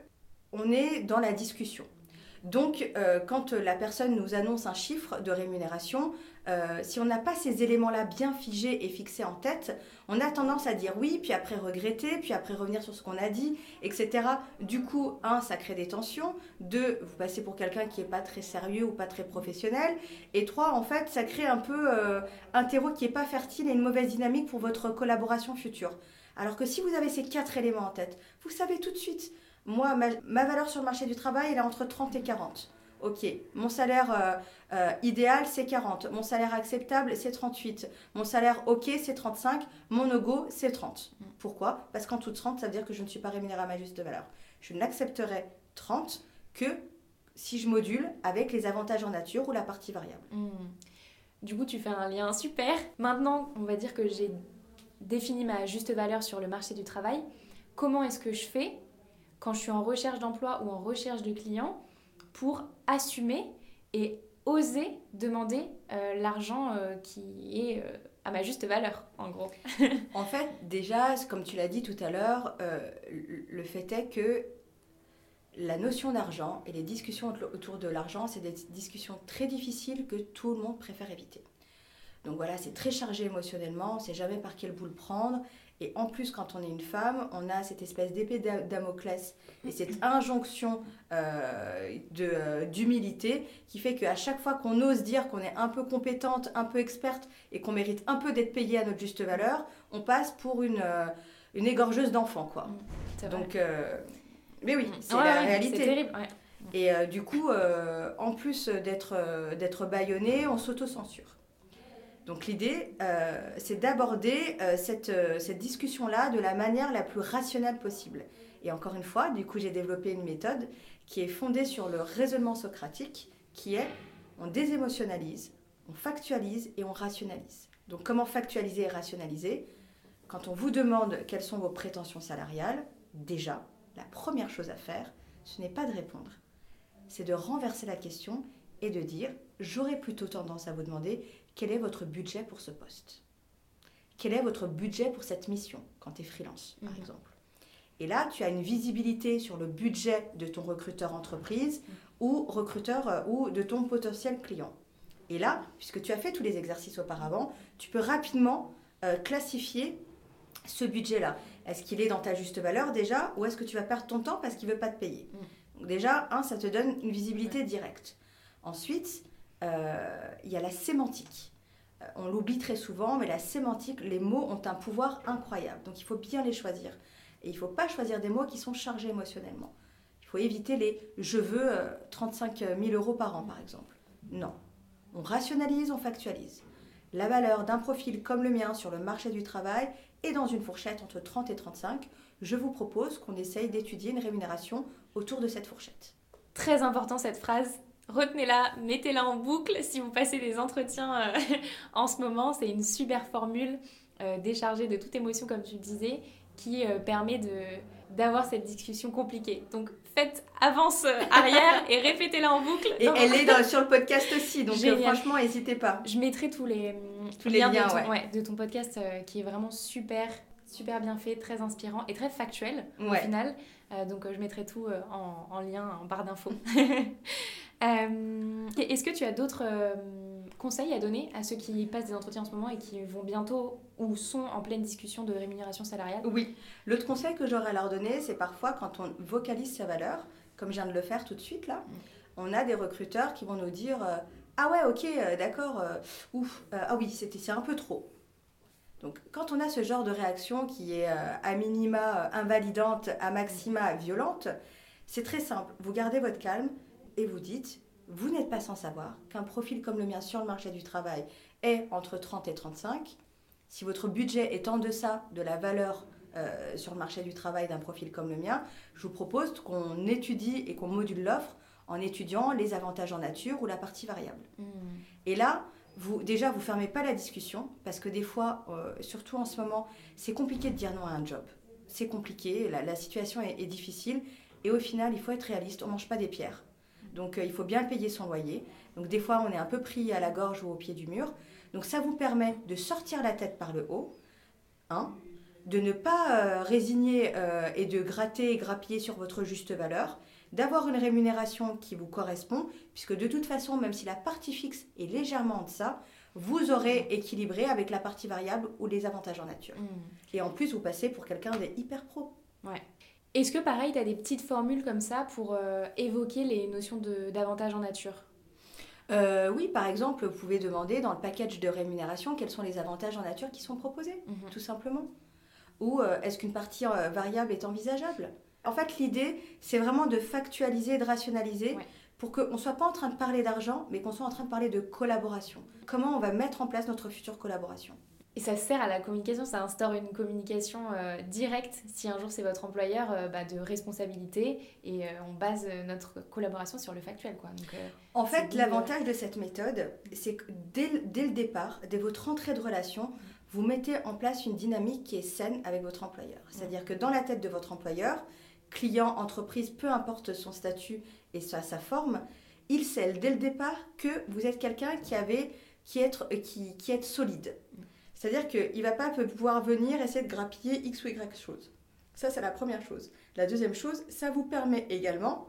[SPEAKER 2] on est dans la discussion. Donc, euh, quand la personne nous annonce un chiffre de rémunération, euh, si on n'a pas ces éléments-là bien figés et fixés en tête, on a tendance à dire oui, puis après regretter, puis après revenir sur ce qu'on a dit, etc. Du coup, un, ça crée des tensions. Deux, vous passez pour quelqu'un qui n'est pas très sérieux ou pas très professionnel. Et trois, en fait, ça crée un peu euh, un terreau qui n'est pas fertile et une mauvaise dynamique pour votre collaboration future. Alors que si vous avez ces quatre éléments en tête, vous savez tout de suite moi, ma, valeur sur le marché du travail, elle est entre 30 et 40. Ok, mon salaire euh, euh, idéal, c'est 40. Mon salaire acceptable, c'est 38. Mon salaire ok, c'est 35. Mon no c'est 30. Pourquoi? Parce qu'en tout 30, ça veut dire que je ne suis pas rémunérée à ma juste valeur. Je n'accepterai 30 que si je module avec les avantages en nature ou la partie variable. Hmm.
[SPEAKER 1] Du coup, tu fais un lien super. Maintenant, on va dire que j'ai défini ma juste valeur sur le marché du travail. Comment est-ce que je fais quand je suis en recherche d'emploi ou en recherche de clients pour assumer et oser demander euh, l'argent euh, qui est euh, à ma juste valeur, en gros. <laughs>
[SPEAKER 2] en fait, déjà, comme tu l'as dit tout à l'heure, le fait est que la notion d'argent et les discussions autour de l'argent, c'est des discussions très difficiles que tout le monde préfère éviter. Donc voilà, c'est très chargé émotionnellement, on ne sait jamais par quel bout le prendre. Et en plus, quand on est une femme, on a cette espèce d'épée Damoclès et cette injonction euh, euh, d'humilité qui fait qu'à chaque fois qu'on ose dire qu'on est un peu compétente, un peu experte et qu'on mérite un peu d'être payée à notre juste valeur, on passe pour une, euh, une égorgeuse d'enfants. quoi. Mm, Donc, mais oui, mm. c'est la réalité. C'est terrible. Et du coup, en plus d'être d'être bâillonné, on s'auto-censure. Donc l'idée, euh, c'est d'aborder euh, cette, euh, cette discussion-là de la manière la plus rationnelle possible. Et encore une fois, du coup, j'ai développé une méthode qui est fondée sur le raisonnement socratique, qui est on désémotionnalise, on factualise et on rationalise. Donc comment factualiser et rationaliser? Quand on vous demande quelles sont vos prétentions salariales, déjà, la première chose à faire, ce n'est pas de répondre, c'est de renverser la question et de dire j'aurais plutôt tendance à vous demander quel est votre budget pour ce poste? Quel est votre budget pour cette mission quand tu es freelance, par mhm. exemple? Et là, tu as une visibilité sur le budget de ton recruteur entreprise mhm. ou recruteur euh, ou de ton potentiel client. Et là, puisque tu as fait tous les exercices auparavant, tu peux rapidement euh, classifier ce budget-là. Est-ce qu'il est dans ta juste valeur déjà ou est-ce que tu vas perdre ton temps parce qu'il ne veut pas te payer? Mhm. déjà, un, ça te donne une visibilité directe. Ensuite, il y a la sémantique. Euh, on l'oublie très souvent, mais la sémantique, les mots ont un pouvoir incroyable. Donc il faut bien les choisir. Et il ne faut pas choisir des mots qui sont chargés émotionnellement. Il faut éviter les je veux 35 euh, 000 euros par an, par exemple. Non. On rationalise, on factualise. La valeur d'un profil comme le mien sur le marché du travail est dans une fourchette entre 30 et 35. Je vous propose qu'on essaye d'étudier une rémunération autour de cette fourchette.
[SPEAKER 1] Très important cette phrase, retenez-la, mettez-la en boucle si vous passez des entretiens euh, <laughs> en ce moment. C'est une super formule euh, déchargée de toute émotion, comme tu le disais, qui euh, permet de, d'avoir cette discussion compliquée. Donc faites avance arrière et <laughs> répétez-la en boucle.
[SPEAKER 2] Et elle est sur le podcast aussi, donc franchement n'hésitez pas.
[SPEAKER 1] Je mettrai tous les, tous les liens, de, ton, de ton podcast qui est vraiment super super bien fait, très inspirant et très factuel au final. donc je mettrai tout en, en, lien en barre d'infos. <laughs> Euh, est-ce que tu as d'autres euh, conseils à donner à ceux qui passent des entretiens en ce moment et qui vont bientôt ou sont en pleine discussion de rémunération salariale?
[SPEAKER 2] Oui. L'autre conseil que j'aurais à leur donner, c'est parfois quand on vocalise sa valeur, comme je viens de le faire tout de suite là, mm. on a des recruteurs qui vont nous dire euh, Ah ouais, ok, d'accord. ouf, ah oui, c'était c'est un peu trop. Donc, quand on a ce genre de réaction qui est à minima invalidante, à maxima violente, c'est très simple. Vous gardez votre calme et vous dites, vous n'êtes pas sans savoir qu'un profil comme le mien sur le marché du travail est entre 30 et 35. Si votre budget est en deçà de la valeur euh, sur le marché du travail d'un profil comme le mien, je vous propose qu'on étudie et qu'on module l'offre en étudiant les avantages en nature ou la partie variable. Et là, vous, déjà, vous fermez pas la discussion parce que des fois, euh, surtout en ce moment, c'est compliqué de dire non à un job. C'est compliqué, la, la situation est, est difficile et au final, il faut être réaliste. On mange pas des pierres, donc euh, il faut bien payer son loyer. Donc des fois, on est un peu pris à la gorge ou au pied du mur. Donc ça vous permet de sortir la tête par le haut, hein, de ne pas euh, résigner euh, et de gratter et grappiller sur votre juste valeur, d'avoir une rémunération qui vous correspond, puisque de toute façon, même si la partie fixe est légèrement en deçà, vous aurez équilibré avec la partie variable ou les avantages en nature. Et en plus, vous passez pour quelqu'un de hyper pro.
[SPEAKER 1] Est-ce que pareil, tu as des petites formules comme ça pour euh, évoquer les notions de- d'avantages en nature?
[SPEAKER 2] Euh, oui, par exemple, vous pouvez demander dans le package de rémunération quels sont les avantages en nature qui sont proposés, tout simplement. Ou euh, est-ce qu'une partie variable est envisageable? En fait, l'idée, c'est vraiment de factualiser, de rationaliser.
[SPEAKER 1] Ouais.
[SPEAKER 2] Pour qu'on ne soit pas en train de parler d'argent, mais qu'on soit en train de parler de collaboration. Comment on va mettre en place notre future collaboration?
[SPEAKER 1] Et ça sert à la communication, ça instaure une communication euh, directe, si un jour c'est votre employeur, euh, bah, de responsabilité, et euh, on base notre collaboration sur le factuel. Quoi. Donc,
[SPEAKER 2] En fait, l'avantage de cette méthode, c'est que dès, le- dès le départ, dès votre entrée de relation, vous mettez en place une dynamique qui est saine avec votre employeur. C'est-à-dire que dans la tête de votre employeur, client, entreprise, peu importe son statut et sa, sa forme, il scelle dès le départ que vous êtes quelqu'un qui, avait, qui, est, qui, qui est solide. C'est-à-dire qu'il ne va pas pouvoir venir essayer de grappiller X ou Y chose. Ça, c'est la première chose. La deuxième chose, ça vous permet également,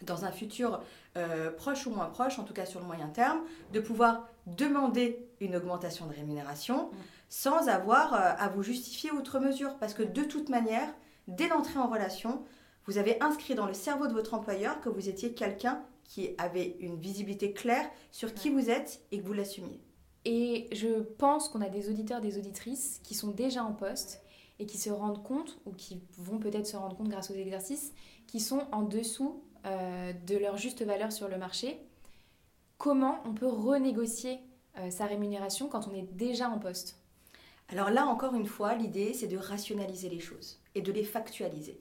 [SPEAKER 2] dans un futur euh, proche ou moins proche, en tout cas sur le moyen terme, de pouvoir demander une augmentation de rémunération sans avoir euh, à vous justifier outre mesure. Parce que de toute manière, dès l'entrée en relation, vous avez inscrit dans le cerveau de votre employeur que vous étiez quelqu'un qui avait une visibilité claire sur qui vous êtes et que vous l'assumiez.
[SPEAKER 1] Et je pense qu'on a des auditeurs, des auditrices qui sont déjà en poste et qui se rendent compte, ou qui vont peut-être se rendre compte grâce aux exercices, qui sont en dessous euh, de leur juste valeur sur le marché. Comment on peut renégocier euh, sa rémunération quand on est déjà en poste?
[SPEAKER 2] Alors là, encore une fois, l'idée, c'est de rationaliser les choses et de les factualiser.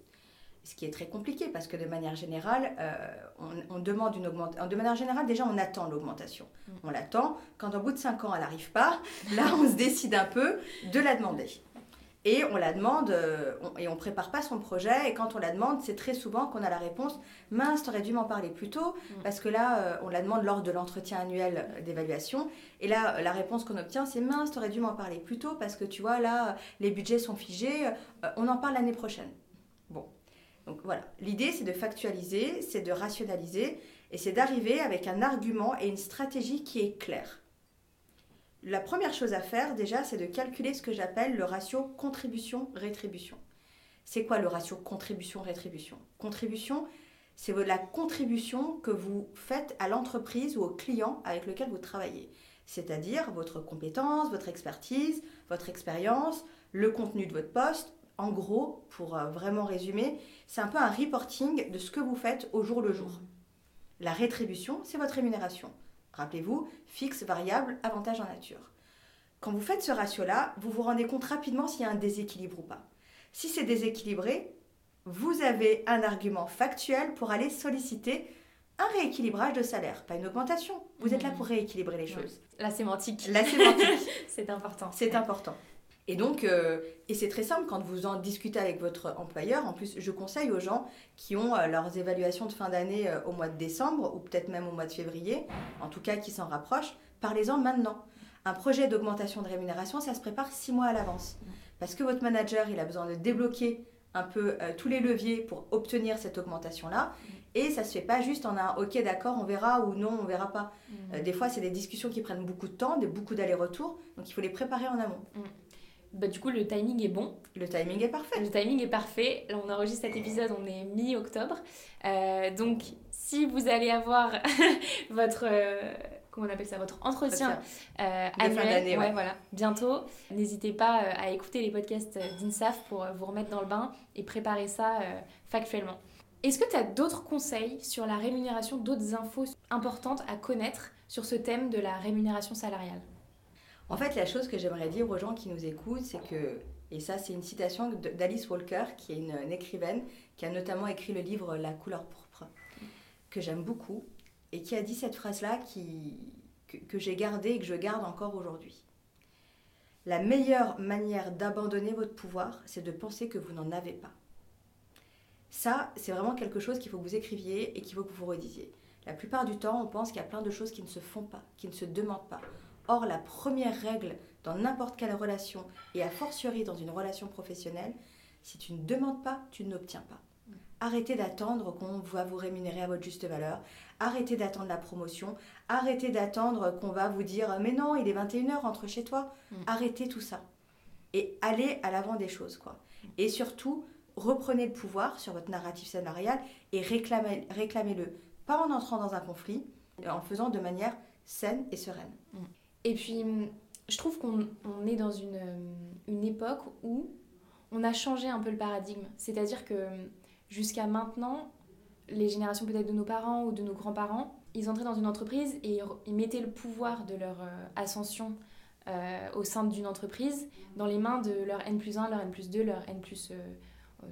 [SPEAKER 2] Ce qui est très compliqué parce que de manière générale, euh, on, on demande une augmentation. De manière générale, déjà, on attend l'augmentation.
[SPEAKER 1] Mm.
[SPEAKER 2] On l'attend. Quand au bout de 5 ans, elle n'arrive pas, <laughs> là, on se décide un peu de la demander. Et on la demande, euh, on- et on prépare pas son projet. Et quand on la demande, c'est très souvent qu'on a la réponse Mince, t'aurais dû m'en parler plus tôt.
[SPEAKER 1] Mm.
[SPEAKER 2] Parce que là, euh, on la demande lors de l'entretien annuel d'évaluation. Et là, euh, la réponse qu'on obtient, c'est Mince, t'aurais dû m'en parler plus tôt. Parce que tu vois, là, les budgets sont figés. on en parle l'année prochaine. Donc voilà. L'idée, c'est de factualiser, c'est de rationaliser. Et c'est d'arriver avec un argument et une stratégie qui est claire. La première chose à faire, déjà, c'est de calculer ce que j'appelle le ratio contribution-rétribution. C'est quoi le ratio contribution-rétribution? Contribution, c'est la contribution que vous faites à l'entreprise ou au client avec lequel vous travaillez. C'est-à-dire votre compétence, votre expertise, votre expérience, le contenu de votre poste. En gros, pour euh, vraiment résumer, c'est un peu un reporting de ce que vous faites au jour le jour. La rétribution, c'est votre rémunération. Rappelez-vous, fixe, variable, avantage en nature. Quand vous faites ce ratio-là, vous vous rendez compte rapidement s'il y a un déséquilibre ou pas. Si c'est déséquilibré, vous avez un argument factuel pour aller solliciter un rééquilibrage de salaire, pas une augmentation. Vous êtes là pour rééquilibrer les choses.
[SPEAKER 1] La sémantique,
[SPEAKER 2] La sémantique, <laughs>
[SPEAKER 1] c'est important.
[SPEAKER 2] c'est important. Et donc, euh, et c'est très simple quand vous en discutez avec votre employeur. En plus, je conseille aux gens qui ont euh, leurs évaluations de fin d'année euh, au mois de décembre ou peut-être même au mois de février, en tout cas qui s'en rapprochent, parlez-en maintenant. Un projet d'augmentation de rémunération, ça se prépare six mois à l'avance. Parce que votre manager, il a besoin de débloquer un peu tous les leviers pour obtenir cette augmentation-là. Et ça se fait pas juste en un OK, d'accord, on verra ou non, on verra pas. Euh, des fois, c'est des discussions qui prennent beaucoup de temps, des, beaucoup d'allers-retours. Donc, il faut les préparer en amont.
[SPEAKER 1] Bah, du coup, le timing est bon.
[SPEAKER 2] Le timing est parfait.
[SPEAKER 1] Le timing est parfait. Là, on enregistre cet épisode, on est mi-octobre. Euh, donc, si vous allez avoir <laughs> votre, euh, comment on appelle ça, votre entretien
[SPEAKER 2] euh, annuel.
[SPEAKER 1] Ouais, voilà, bientôt. N'hésitez pas à écouter les podcasts d'INSAF pour vous remettre dans le bain et préparer ça factuellement. Est-ce que tu as d'autres conseils sur la rémunération, d'autres infos importantes à connaître sur ce thème de la rémunération salariale?
[SPEAKER 2] En fait, la chose que j'aimerais dire aux gens qui nous écoutent, c'est que, et ça c'est une citation d'Alice Walker, qui est une, écrivaine, qui a notamment écrit le livre La couleur pourpre, que j'aime beaucoup, et qui a dit cette phrase-là que, que j'ai gardée et que je garde encore aujourd'hui. La meilleure manière d'abandonner votre pouvoir, c'est de penser que vous n'en avez pas. Ça, c'est vraiment quelque chose qu'il faut que vous écriviez et qu'il faut que vous redisiez. La plupart du temps, on pense qu'il y a plein de choses qui ne se font pas, qui ne se demandent pas. Or, la première règle dans n'importe quelle relation, et a fortiori dans une relation professionnelle, si tu ne demandes pas, tu n'obtiens pas. Arrêtez d'attendre qu'on va vous rémunérer à votre juste valeur. Arrêtez d'attendre la promotion. Arrêtez d'attendre qu'on va vous dire Mais non, il est 21h, rentre chez toi. Mm. Arrêtez tout ça. Et allez à l'avant des choses. quoi. Et surtout, reprenez le pouvoir sur votre narratif salarial et réclamez, réclamez-le. Pas en entrant dans un conflit, en le faisant de manière saine et sereine. Mm.
[SPEAKER 1] Et puis, je trouve qu'on est dans une, une époque où on a changé un peu le paradigme. C'est-à-dire que jusqu'à maintenant, les générations peut-être de nos parents ou de nos grands-parents, ils entraient dans une entreprise et ils mettaient le pouvoir de leur euh, ascension euh, au sein d'une entreprise dans les mains de leur N plus 1, leur N plus 2, leur N plus euh,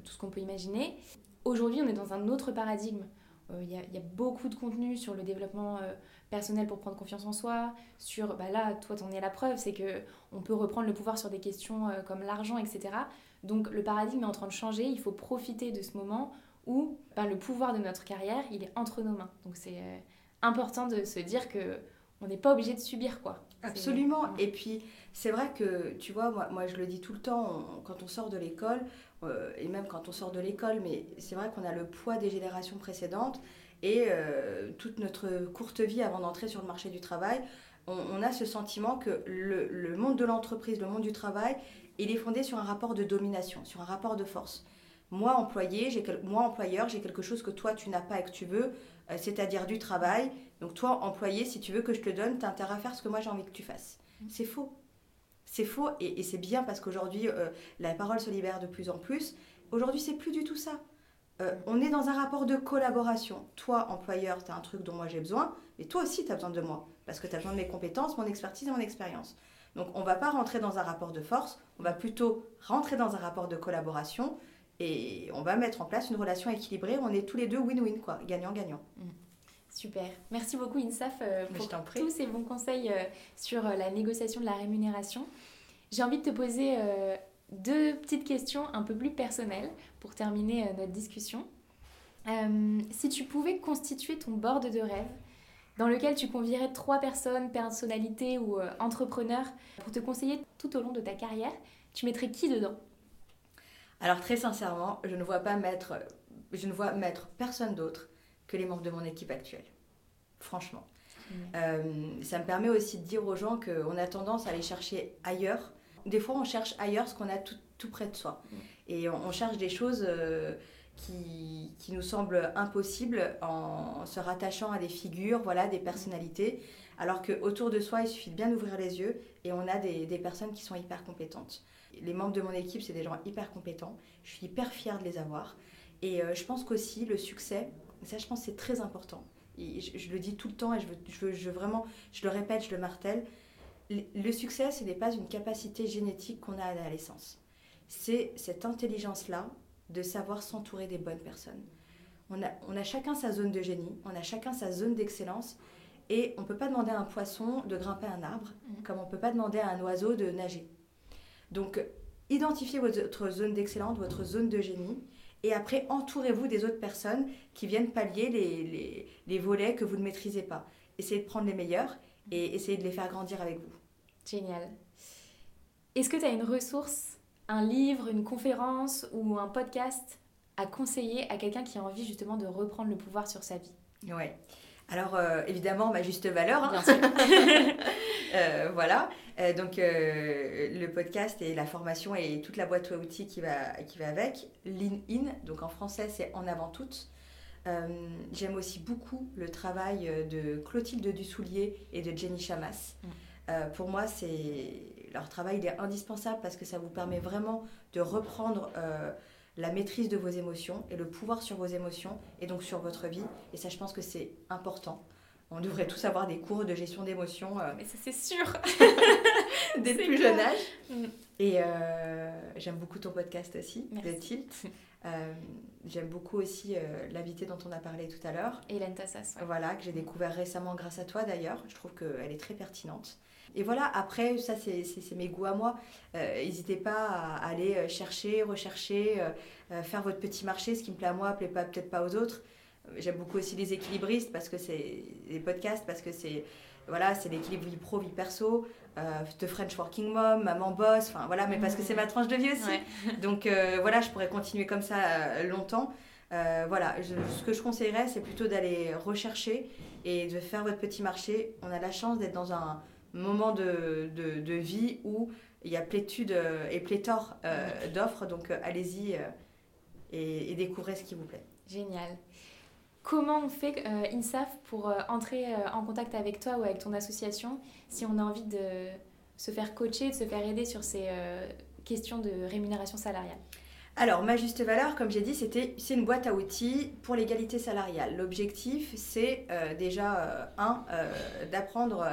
[SPEAKER 1] tout ce qu'on peut imaginer. Aujourd'hui, on est dans un autre paradigme. Euh, il y, a beaucoup de contenu sur le développement euh, personnel pour prendre confiance en soi, sur, bah là, toi, t'en es la preuve, c'est que on peut reprendre le pouvoir sur des questions comme l'argent, etc. Donc le paradigme est en train de changer, il faut profiter de ce moment où ben, le pouvoir de notre carrière, il est entre nos mains. Donc c'est important de se dire que on n'est pas obligé de subir, quoi.
[SPEAKER 2] Absolument. Et puis, c'est vrai que, tu vois, moi, moi, je le dis tout le temps, quand on sort de l'école, euh, et même quand on sort de l'école, mais c'est vrai qu'on a le poids des générations précédentes et euh, toute notre courte vie avant d'entrer sur le marché du travail, on, a ce sentiment que le, monde de l'entreprise, le monde du travail, il est fondé sur un rapport de domination, sur un rapport de force. Moi, employé, moi, employeur, j'ai quelque chose que toi, tu n'as pas et que tu veux, euh, c'est-à-dire du travail. Donc toi, employé, si tu veux que je te donne, tu as intérêt à faire ce que moi j'ai envie que tu fasses. C'est faux. C'est faux et, c'est bien parce qu'aujourd'hui, euh, la parole se libère de plus en plus. Aujourd'hui, c'est plus du tout ça. Euh, on est dans un rapport de collaboration. Toi, employeur, tu as un truc dont moi j'ai besoin, mais toi aussi, tu as besoin de moi, parce que tu as besoin de mes compétences, mon expertise et mon expérience. Donc, on ne va pas rentrer dans un rapport de force, on va plutôt rentrer dans un rapport de collaboration et on va mettre en place une relation équilibrée. On est tous les deux win-win, quoi, gagnant-gagnant. Mmh.
[SPEAKER 1] Super. Merci beaucoup INSAF euh, pour tous ces bons conseils euh, sur euh, la négociation de la rémunération. J'ai envie de te poser deux petites questions un peu plus personnelles pour terminer notre discussion. si tu pouvais constituer ton board de rêve dans lequel tu convierais trois personnes, personnalités ou entrepreneurs pour te conseiller tout au long de ta carrière, tu mettrais qui dedans?
[SPEAKER 2] Alors très sincèrement, je ne vois pas mettre, je ne vois mettre personne d'autre que les membres de mon équipe actuelle. Franchement. Euh, ça me permet aussi de dire aux gens qu'on a tendance à aller chercher ailleurs. Des fois, on cherche ailleurs ce qu'on a tout, tout, près de soi. Et on, cherche des choses euh, qui, qui, nous semblent impossibles en se rattachant à des figures, voilà, des personnalités. Alors qu'autour de soi, il suffit de bien ouvrir les yeux et on a des, des personnes qui sont hyper compétentes. Les membres de mon équipe, c'est des gens hyper compétents. Je suis hyper fière de les avoir. Et euh, je pense qu'aussi, le succès, ça, je pense c'est très important. Et je, le dis tout le temps et je, je, vraiment, je le répète, je le martèle. Le, succès, ce n'est pas une capacité génétique qu'on a à la naissance. C'est cette intelligence-là de savoir s'entourer des bonnes personnes. On a, on a chacun sa zone de génie, on a chacun sa zone d'excellence. Et on ne peut pas demander à un poisson de grimper un arbre, mmh. comme on ne peut pas demander à un oiseau de nager. Donc, identifiez votre zone d'excellence, votre zone de génie, et après, entourez-vous des autres personnes qui viennent pallier les, les, les, volets que vous ne maîtrisez pas. Essayez de prendre les meilleurs et essayez de les faire grandir avec vous.
[SPEAKER 1] Génial. Est-ce que tu as une ressource, un livre, une conférence ou un podcast à conseiller à quelqu'un qui a envie justement de reprendre le pouvoir sur sa vie?
[SPEAKER 2] Ouais. Alors euh, évidemment, ma juste valeur. Hein. Bien sûr. <laughs> Euh, voilà. Euh, donc le podcast et la formation et toute la boîte à outils qui va, qui va avec. Lean In, donc en français c'est en avant toutes. J'aime aussi beaucoup le travail de Clotilde Dussoulier et de Jenny Chamas. Mm. pour moi, c'est leur travail il est indispensable parce que ça vous permet vraiment de reprendre la maîtrise de vos émotions et le pouvoir sur vos émotions et donc sur votre vie. Et ça, je pense que c'est important. On devrait tous avoir des cours de gestion d'émotions.
[SPEAKER 1] Euh, Mais ça, c'est sûr <laughs> <laughs>
[SPEAKER 2] Dès le plus jeune âge. Mm. Et euh, j'aime beaucoup ton podcast aussi, The Tilt. <laughs> Euh, j'aime beaucoup aussi l'invité dont on a parlé tout à l'heure.
[SPEAKER 1] Hélène Tassas.
[SPEAKER 2] Voilà, que j'ai découvert récemment grâce à toi d'ailleurs. Je trouve qu'elle est très pertinente. Et voilà, après, ça, c'est mes goûts à moi. N'hésitez pas à aller chercher, rechercher, faire votre petit marché. Ce qui me plaît à moi, plaît pas peut-être pas aux autres. J'aime beaucoup aussi les équilibristes parce que c'est les podcasts, parce que c'est voilà, c'est l'équilibre vie pro, vie perso, euh, de French Working Mom, Maman Boss, enfin voilà, mais parce que c'est ma tranche de vie aussi. <laughs> Donc euh, voilà, je pourrais continuer comme ça euh, longtemps. voilà, ce que je conseillerais, c'est plutôt d'aller rechercher et de faire votre petit marché. On a la chance d'être dans un moment de, de, de, vie où il y a plétude et pléthore d'offres, donc allez-y et, et découvrez ce qui vous plaît.
[SPEAKER 1] Génial. Comment on fait euh, INSAF pour euh, entrer euh, en contact avec toi ou avec ton association si on a envie de se faire coacher, de se faire aider sur ces questions de rémunération salariale?
[SPEAKER 2] Alors, ma juste valeur, comme j'ai dit, c'était c'est une boîte à outils pour l'égalité salariale. L'objectif, c'est déjà, un, d'apprendre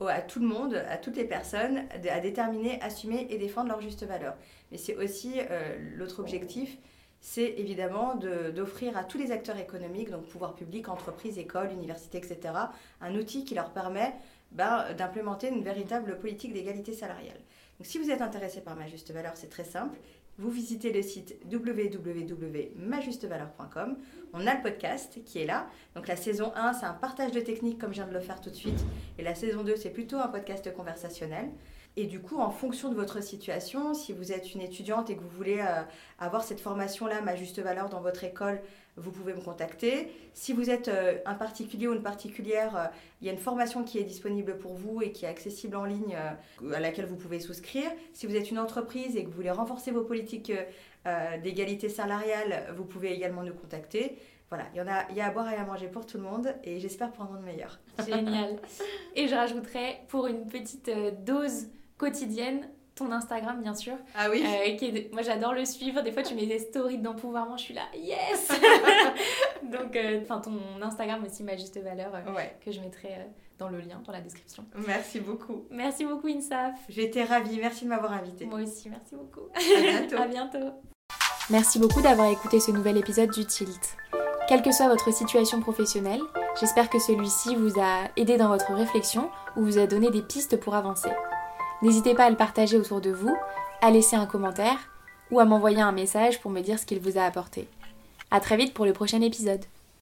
[SPEAKER 2] à tout le monde, à toutes les personnes, à déterminer, assumer et défendre leur juste valeur. Mais c'est aussi l'autre objectif, c'est évidemment d'offrir à tous les acteurs économiques, donc pouvoir public, entreprises, écoles, universités, etc., un outil qui leur permet ben, d'implémenter une véritable politique d'égalité salariale. Donc si vous êtes intéressé par ma juste valeur, c'est très simple. Vous visitez le site www.majustevaleur.com. On a le podcast qui est là. Donc la saison 1, c'est un partage de techniques comme je viens de le faire tout de suite. Et la saison 2, c'est plutôt un podcast conversationnel. Et du coup, en fonction de votre situation, si vous êtes une étudiante et que vous voulez euh, avoir cette formation-là, ma juste valeur dans votre école, vous pouvez me contacter. Si vous êtes euh, un particulier ou une particulière, euh, il y a une formation qui est disponible pour vous et qui est accessible en ligne à laquelle vous pouvez souscrire. Si vous êtes une entreprise et que vous voulez renforcer vos politiques d'égalité salariale, vous pouvez également nous contacter. Voilà, il y, en a, il y a à boire et à manger pour tout le monde et j'espère prendre de meilleur.
[SPEAKER 1] Génial. Et je rajouterai pour une petite dose quotidienne ton Instagram bien sûr.
[SPEAKER 2] Ah oui.
[SPEAKER 1] Euh, moi j'adore le suivre. Des fois tu mets des stories d'empouvoirment, je suis là, yes <laughs> Donc, euh, enfin ton Instagram aussi, ma juste valeur, euh, que je mettrai dans le lien, dans la description.
[SPEAKER 2] Merci beaucoup.
[SPEAKER 1] Merci beaucoup Insaf.
[SPEAKER 2] Été ravie, merci de m'avoir invitée.
[SPEAKER 1] Moi aussi, merci beaucoup.
[SPEAKER 2] À bientôt. <laughs>
[SPEAKER 1] à bientôt. Merci beaucoup d'avoir écouté ce nouvel épisode du Tilt. Quelle que soit votre situation professionnelle, j'espère que celui-ci vous a aidé dans votre réflexion ou vous a donné des pistes pour avancer. N'hésitez pas à le partager autour de vous, à laisser un commentaire ou à m'envoyer un message pour me dire ce qu'il vous a apporté. A très vite pour le prochain épisode.